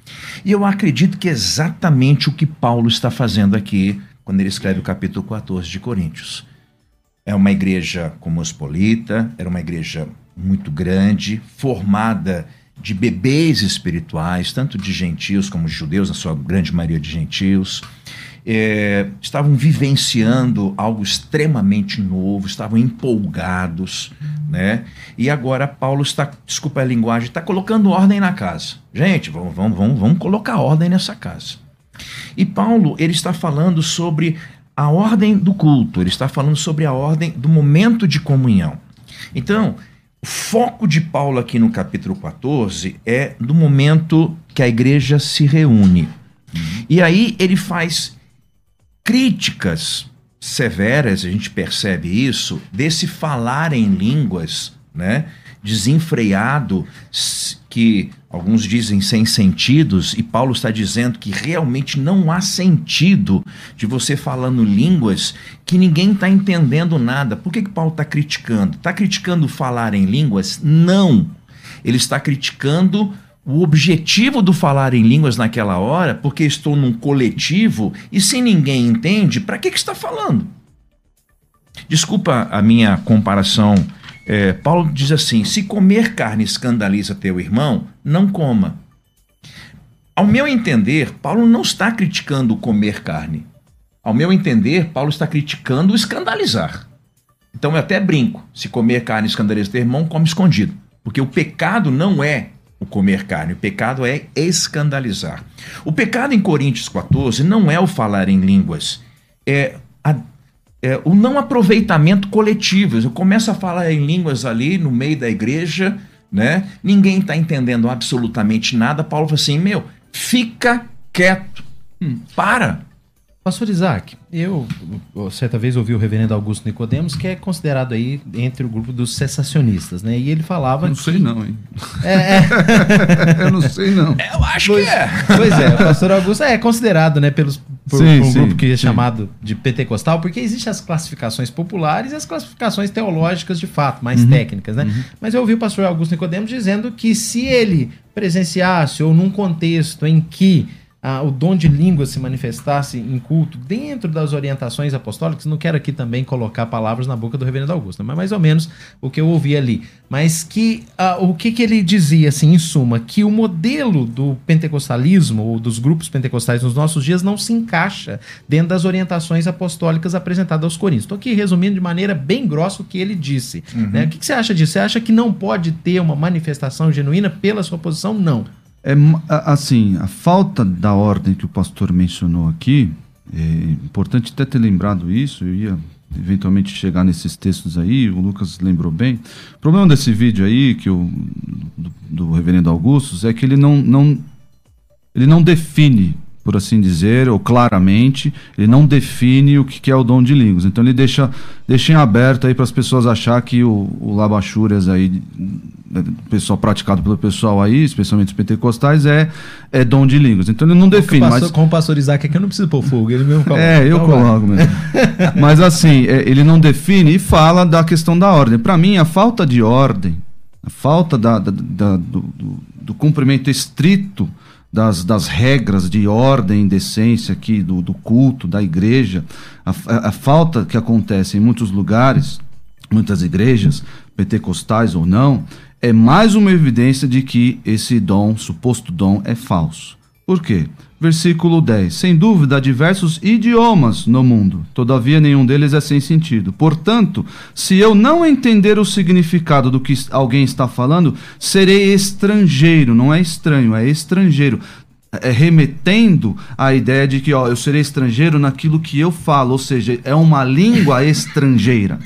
E eu acredito que é exatamente o que Paulo está fazendo aqui quando ele escreve o capítulo 14 de Coríntios. É uma igreja cosmopolita, era uma igreja muito grande, formada de bebês espirituais, tanto de gentios como de judeus, na sua grande maioria de gentios. É, estavam vivenciando algo extremamente novo, estavam empolgados, né? E agora Paulo está, desculpa a linguagem, está colocando ordem na casa. Gente, vamos, vamos, vamos, vamos colocar ordem nessa casa. E Paulo ele está falando sobre a ordem do culto, ele está falando sobre a ordem do momento de comunhão. Então, o foco de Paulo aqui no capítulo 14 é do momento que a igreja se reúne. E aí ele faz críticas severas, a gente percebe isso, desse falar em línguas, né? Desenfreado, que alguns dizem sem sentidos, e Paulo está dizendo que realmente não há sentido de você falando línguas que ninguém está entendendo nada. Por que, que Paulo está criticando? Está criticando falar em línguas? Não. Ele está criticando o objetivo do falar em línguas naquela hora, porque estou num coletivo e se ninguém entende, para que, que está falando? Desculpa a minha comparação. É, Paulo diz assim: se comer carne escandaliza teu irmão, não coma. Ao meu entender, Paulo não está criticando comer carne. Ao meu entender, Paulo está criticando o escandalizar. Então eu até brinco: se comer carne escandaliza teu irmão, come escondido. Porque o pecado não é o comer carne. O pecado é escandalizar. O pecado em Coríntios 14 não é o falar em línguas, é, é o não aproveitamento coletivo. Eu começo a falar em línguas ali no meio da igreja, né? Ninguém está entendendo absolutamente nada. Paulo fala assim: meu, fica quieto, hum, para. Pastor Isaac, eu certa vez ouvi o reverendo Augusto Nicodemos, que é considerado aí entre o grupo dos cessacionistas, né? E ele falava. Não que... sei não, hein? É, é... eu não sei não. Eu acho pois, que é. Pois é, o pastor Augusto é considerado, né, pelos, por, Sim, por um sim, grupo que é sim. chamado de pentecostal, porque existem as classificações populares e as classificações teológicas de fato, mais Uhum. técnicas, né? Mas eu ouvi o pastor Augusto Nicodemos dizendo que se ele presenciasse ou num contexto em que ah, o dom de língua se manifestasse em culto dentro das orientações apostólicas, não quero aqui também colocar palavras na boca do reverendo Augusto, mas mais ou menos o que eu ouvi ali. Mas que ah, o que, que ele dizia, assim, em suma, que o modelo do pentecostalismo ou dos grupos pentecostais nos nossos dias não se encaixa dentro das orientações apostólicas apresentadas aos Coríntios. Estou aqui resumindo de maneira bem grossa o que ele disse. né? O que, que você acha disso? Você acha que não pode ter uma manifestação genuína pela sua posição? Não. É assim, a falta da ordem que o pastor mencionou aqui, é importante até ter lembrado isso, eu ia eventualmente chegar nesses textos aí, o Lucas lembrou bem. O problema desse vídeo aí, que o, do, do reverendo Augustus, é que ele não, não, ele não define, por assim dizer, ou claramente, ele não define o que é o dom de línguas. Então ele deixa, deixa em aberto aí para as pessoas achar que o, o Labachúrias aí, pessoal praticado pelo pessoal aí, especialmente os pentecostais, é, é dom de línguas. Então ele não define, Pastor- mas Com o pastor Isaac aqui eu não preciso pôr fogo, ele mesmo coloca. é, eu Então vai. coloco mesmo. Mas assim, é, ele não define e fala da questão da ordem. Para mim, a falta de ordem, a falta da, da- da- do, do- do cumprimento estrito das, das regras de ordem decência aqui do, do culto, da igreja, a, a- a falta que acontece em muitos lugares, muitas igrejas, pentecostais ou não, é mais uma evidência de que esse dom, suposto dom, é falso. Por quê? Versículo 10. Sem dúvida, há diversos idiomas no mundo, todavia nenhum deles é sem sentido. Portanto, se eu não entender o significado do que alguém está falando, serei estrangeiro, não é estranho, é estrangeiro. É remetendo à ideia de que ó, eu serei estrangeiro naquilo que eu falo, ou seja, é uma língua estrangeira.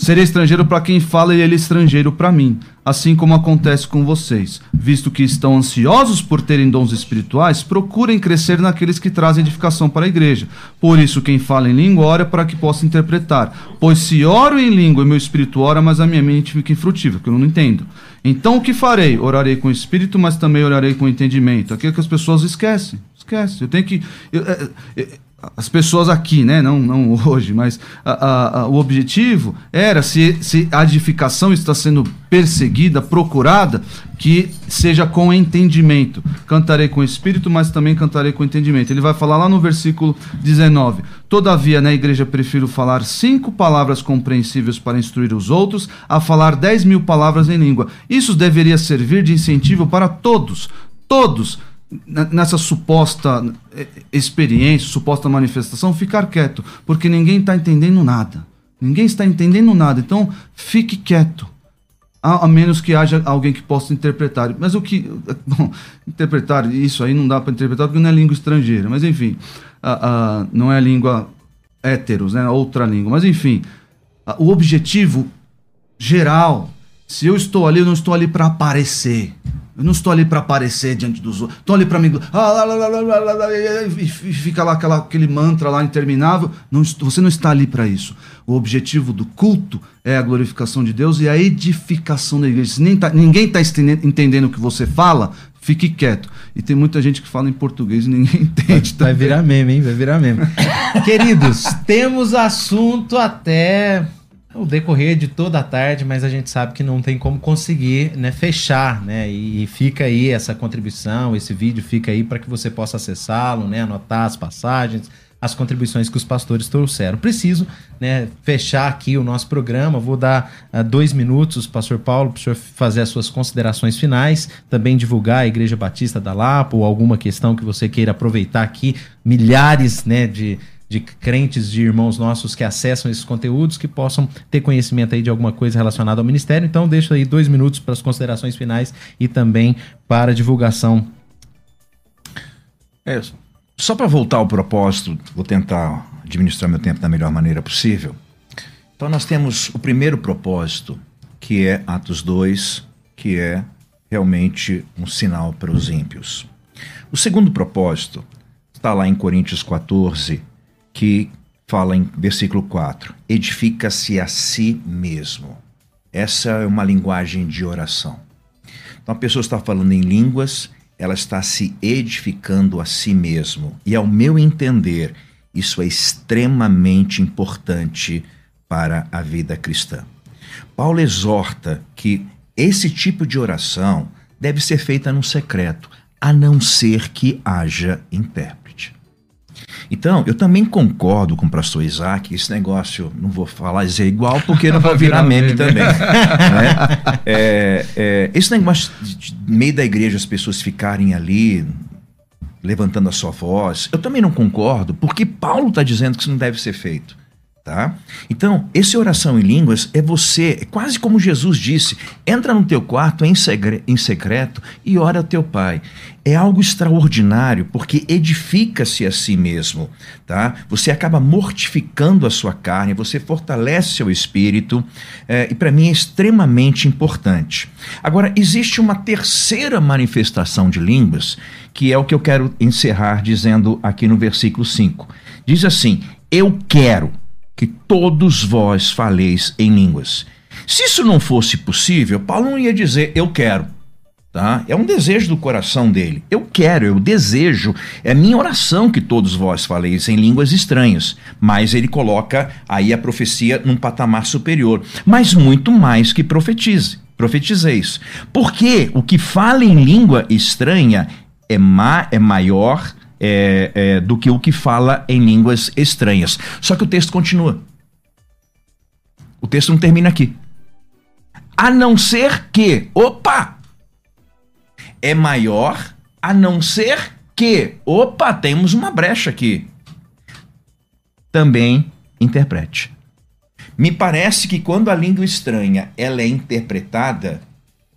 Serei estrangeiro para quem fala e ele é estrangeiro para mim, assim como acontece com vocês. Visto que estão ansiosos por terem dons espirituais, procurem crescer naqueles que trazem edificação para a igreja. Por isso, quem fala em língua, ora para que possa interpretar. Pois se oro em língua meu espírito ora, mas a minha mente fica infrutível, porque eu não entendo. Então o que farei? Orarei com o espírito, mas também orarei com entendimento. Aquilo que as pessoas esquecem. Esquece. Eu tenho que. eu- é- é- as pessoas aqui, né? Não, não hoje, mas a- a- a- o objetivo era se, se a edificação está sendo perseguida, procurada, que seja com entendimento. Cantarei com espírito, mas também cantarei com entendimento. Ele vai falar lá no versículo 19: Todavia, na igreja prefiro falar cinco palavras compreensíveis para instruir os outros, a falar dez mil palavras em língua. Isso deveria servir de incentivo para todos, todos nessa suposta eh, experiência, suposta manifestação, ficar quieto, porque ninguém está entendendo nada. Ninguém está entendendo nada. Então, fique quieto. A, a menos que haja alguém que possa interpretar. Mas o que. Bom, interpretar, isso aí não dá para interpretar porque não é língua estrangeira. Mas enfim, a- a- não é língua héteros, né? Outra língua. Mas enfim, o objetivo geral, se eu estou ali, eu não estou ali para aparecer. Eu não estou ali para aparecer diante dos outros. Estou ali para mim. E fica lá aquela, aquele mantra lá interminável. Não, você não está ali para isso. O objetivo do culto é a glorificação de Deus e a edificação da igreja. Se nem tá, ninguém está entendendo o que você fala, fique quieto. E tem muita gente que fala em português e ninguém entende. Vai, vai virar meme, hein? Vai virar meme. Queridos, temos assunto até o decorrer de toda a tarde, mas a gente sabe que não tem como conseguir né, fechar, né? E, fica aí essa contribuição, esse vídeo fica aí para que você possa acessá-lo, né? Anotar as passagens, as contribuições que os pastores trouxeram. Preciso né, fechar aqui o nosso programa. Vou dar uh, dois minutos, pastor Paulo, para o senhor fazer as suas considerações finais, também divulgar a Igreja Batista da Lapa ou alguma questão que você queira aproveitar aqui. Milhares né, de de crentes, de irmãos nossos que acessam esses conteúdos, que possam ter conhecimento aí de alguma coisa relacionada ao ministério. Então, deixo aí dois minutos para as considerações finais e também para a divulgação. É, só para voltar ao propósito, vou tentar administrar meu tempo da melhor maneira possível. Então, nós temos o primeiro propósito, que é Atos 2, que é realmente um sinal para os ímpios. O segundo propósito está lá em Coríntios 14, que fala em versículo 4: edifica-se a si mesmo. Essa é uma linguagem de oração. Então a pessoa está falando em línguas, ela está se edificando a si mesmo. E ao meu entender, isso é extremamente importante para a vida cristã. Paulo exorta que esse tipo de oração deve ser feita no secreto, a não ser que haja intérprete. Então, eu também concordo com o pastor Isaac, esse negócio, não vou falar dizer igual, porque não vai virar meme também. né? é, é, esse negócio de, de meio da igreja as pessoas ficarem ali levantando a sua voz, eu também não concordo, porque Paulo está dizendo que isso não deve ser feito. Tá? Então, esse oração em línguas é você, é quase como Jesus disse: entra no teu quarto em, segre, em secreto e ora ao teu pai. É algo extraordinário porque edifica-se a si mesmo, tá? Você acaba mortificando a sua carne, você fortalece seu espírito é, e para mim é extremamente importante. Agora existe uma terceira manifestação de línguas que é o que eu quero encerrar dizendo aqui no versículo 5. Diz assim: Eu quero que todos vós faleis em línguas. Se isso não fosse possível, Paulo não ia dizer eu quero. Tá? É um desejo do coração dele. Eu quero, eu desejo, é minha oração que todos vós faleis em línguas estranhas. Mas ele coloca aí a profecia num patamar superior. Mas muito mais que profetize, profetizeis. Porque o que fala em língua estranha é, ma é maior é, é, do que o que fala em línguas estranhas. Só que o texto continua. O texto não termina aqui. A não ser que, opa, é maior, a não ser que, opa, temos uma brecha aqui. Também interprete. Me parece que quando a língua estranha ela é interpretada,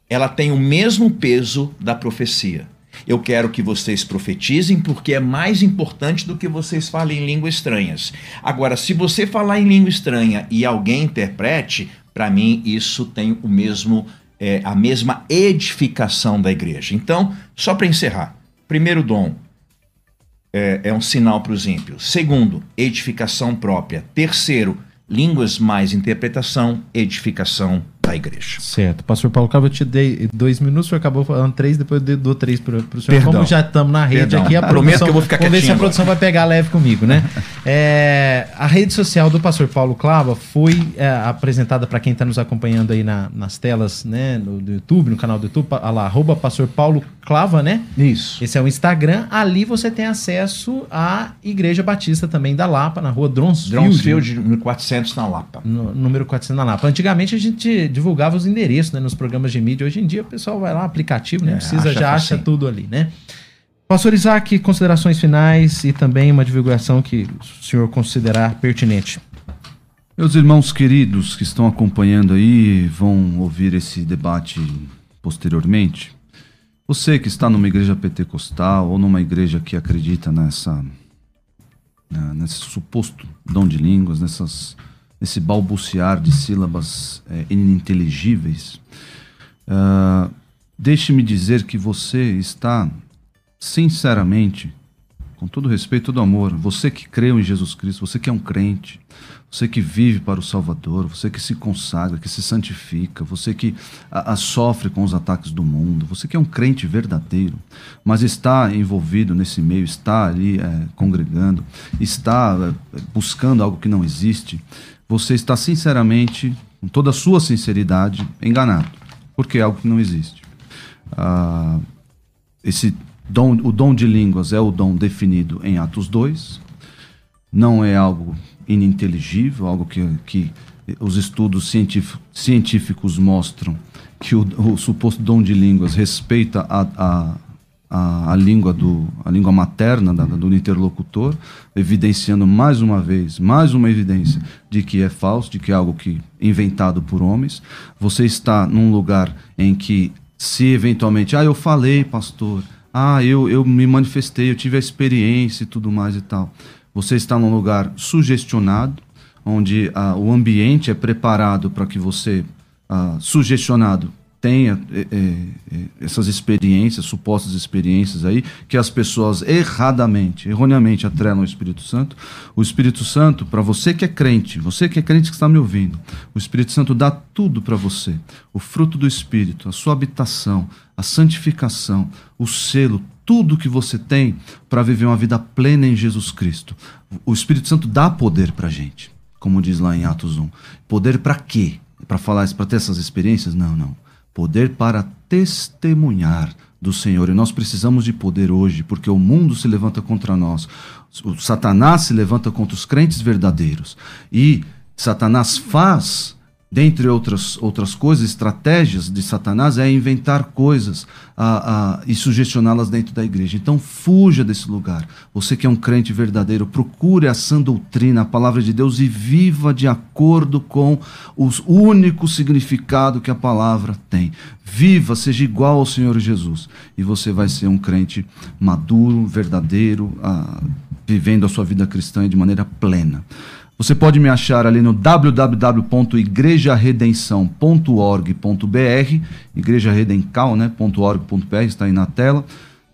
ela tem o mesmo peso da profecia. Eu quero que vocês profetizem porque é mais importante do que vocês falem em línguas estranhas. Agora, se você falar em língua estranha e alguém interprete, para mim isso tem o mesmo é, a mesma edificação da igreja. Então, só para encerrar, primeiro dom é, é um sinal para os ímpios. Segundo, edificação própria. Terceiro, línguas mais interpretação, edificação da igreja. Certo. Pastor Paulo Cabo, eu te dei dois minutos, o senhor acabou falando três, depois eu dou três para o senhor. Perdão. Como já estamos na rede Perdão. aqui, a Prometo produção, que eu vou ficar Vamos ver se a quietinho produção vai pegar leve comigo, né? é, a rede social do Pastor Paulo Clava foi é, apresentada para quem está nos acompanhando aí na, nas telas, né? No do YouTube, no canal do YouTube, lá, arroba Pastor Paulo Clava, né? Isso. Esse é o Instagram. Ali você tem acesso à Igreja Batista também da Lapa, na rua Dronsfield. Dronsfield, número 400 na Lapa. No, número 400 na Lapa. Antigamente a gente divulgava os endereços né, nos programas de mídia. Hoje em dia o pessoal vai lá, aplicativo, nem É, precisa, acha já acha tudo ali, né? Pastor Isaac, considerações finais e também uma divulgação que o senhor considerar pertinente. Meus irmãos queridos que estão acompanhando aí, vão ouvir esse debate posteriormente. Você que está numa igreja pentecostal ou numa igreja que acredita nessa né, nesse suposto dom de línguas, nessas, nesse balbuciar de sílabas é, ininteligíveis, uh, deixe-me dizer que você está sinceramente, com todo respeito, todo amor, você que creu em Jesus Cristo, você que é um crente, você que vive para o Salvador, você que se consagra, que se santifica, você que a, a, sofre com os ataques do mundo, você que é um crente verdadeiro, mas está envolvido nesse meio, está ali é, congregando, está é, buscando algo que não existe, você está sinceramente, com toda a sua sinceridade, enganado, porque é algo que não existe. Ah, esse dom, o dom de línguas é o dom definido em Atos 2, não é algo ininteligível, algo que, que os estudos científicos mostram que o, o, suposto dom de línguas respeita a, a, a, a língua, do, a língua materna da, do interlocutor, evidenciando mais uma vez, mais uma evidência de que é falso, de que é algo que inventado por homens. Você está num lugar em que, se eventualmente, ah, eu falei, pastor, ah, eu, eu me manifestei, eu tive a experiência e tudo mais e tal você está num lugar sugestionado, onde ah, o ambiente é preparado para que você, ah, sugestionado, tenha é, é, essas experiências, supostas experiências aí, que as pessoas erradamente, erroneamente atrelam ao Espírito Santo. O Espírito Santo, para você que é crente, você que é crente que está me ouvindo, o Espírito Santo dá tudo para você: o fruto do Espírito, a sua habitação, a santificação, o selo, tudo que você tem para viver uma vida plena em Jesus Cristo. O Espírito Santo dá poder para gente, como diz lá em Atos 1. Poder para quê? Para falar para ter essas experiências? Não, não. Poder para testemunhar do Senhor. E nós precisamos de poder hoje, porque o mundo se levanta contra nós. O Satanás se levanta contra os crentes verdadeiros. E Satanás faz dentre outras, outras coisas, estratégias de Satanás é inventar coisas a, a, e sugestioná-las dentro da igreja. Então, fuja desse lugar. Você que é um crente verdadeiro, procure a sã doutrina, a palavra de Deus e viva de acordo com o único significado que a palavra tem. Viva, seja igual ao Senhor Jesus. E você vai ser um crente maduro, verdadeiro, a, vivendo a sua vida cristã de maneira plena. Você pode me achar ali no www.igrejaredenção.org.br, Igreja Redencal, né, .org.br, está aí na tela.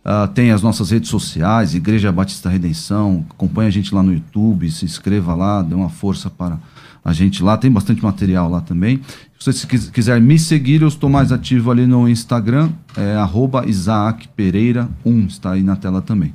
Uh, tem as nossas redes sociais, Igreja Batista Redenção. Acompanhe a gente lá no YouTube, se inscreva lá, dê uma força para a gente lá. Tem bastante material lá também. Se você quiser me seguir, eu estou mais ativo ali no Instagram, é Isaac Pereira 1, está aí na tela também.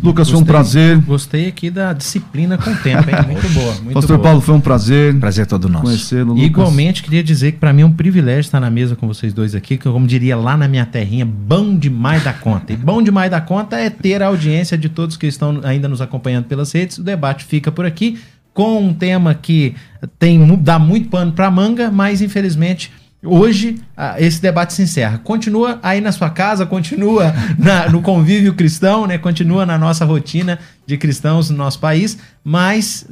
Lucas, gostei, foi um prazer. Gostei aqui da disciplina com o tempo, hein? Muito boa. Muito Pastor boa. Paulo, foi um prazer. Prazer todo nosso. Conhecê-lo, Igualmente, queria dizer que para mim é um privilégio estar na mesa com vocês dois aqui, que como diria lá na minha terrinha, bom demais da conta. E bom demais da conta é ter a audiência de todos que estão ainda nos acompanhando pelas redes. O debate fica por aqui com um tema que tem dá muito pano para manga, mas infelizmente Hoje, esse debate se encerra. Continua aí na sua casa, continua na, no convívio cristão, né? continua na nossa rotina de cristãos no nosso país, mas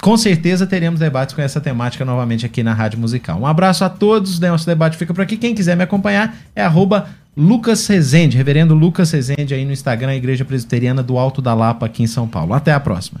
com certeza teremos debates com essa temática novamente aqui na Rádio Musical. Um abraço a todos, nosso debate fica por aqui. Quem quiser me acompanhar é arroba Lucas Rezende, reverendo Lucas Rezende aí no Instagram, Igreja Presbiteriana do Alto da Lapa, aqui em São Paulo. Até a próxima.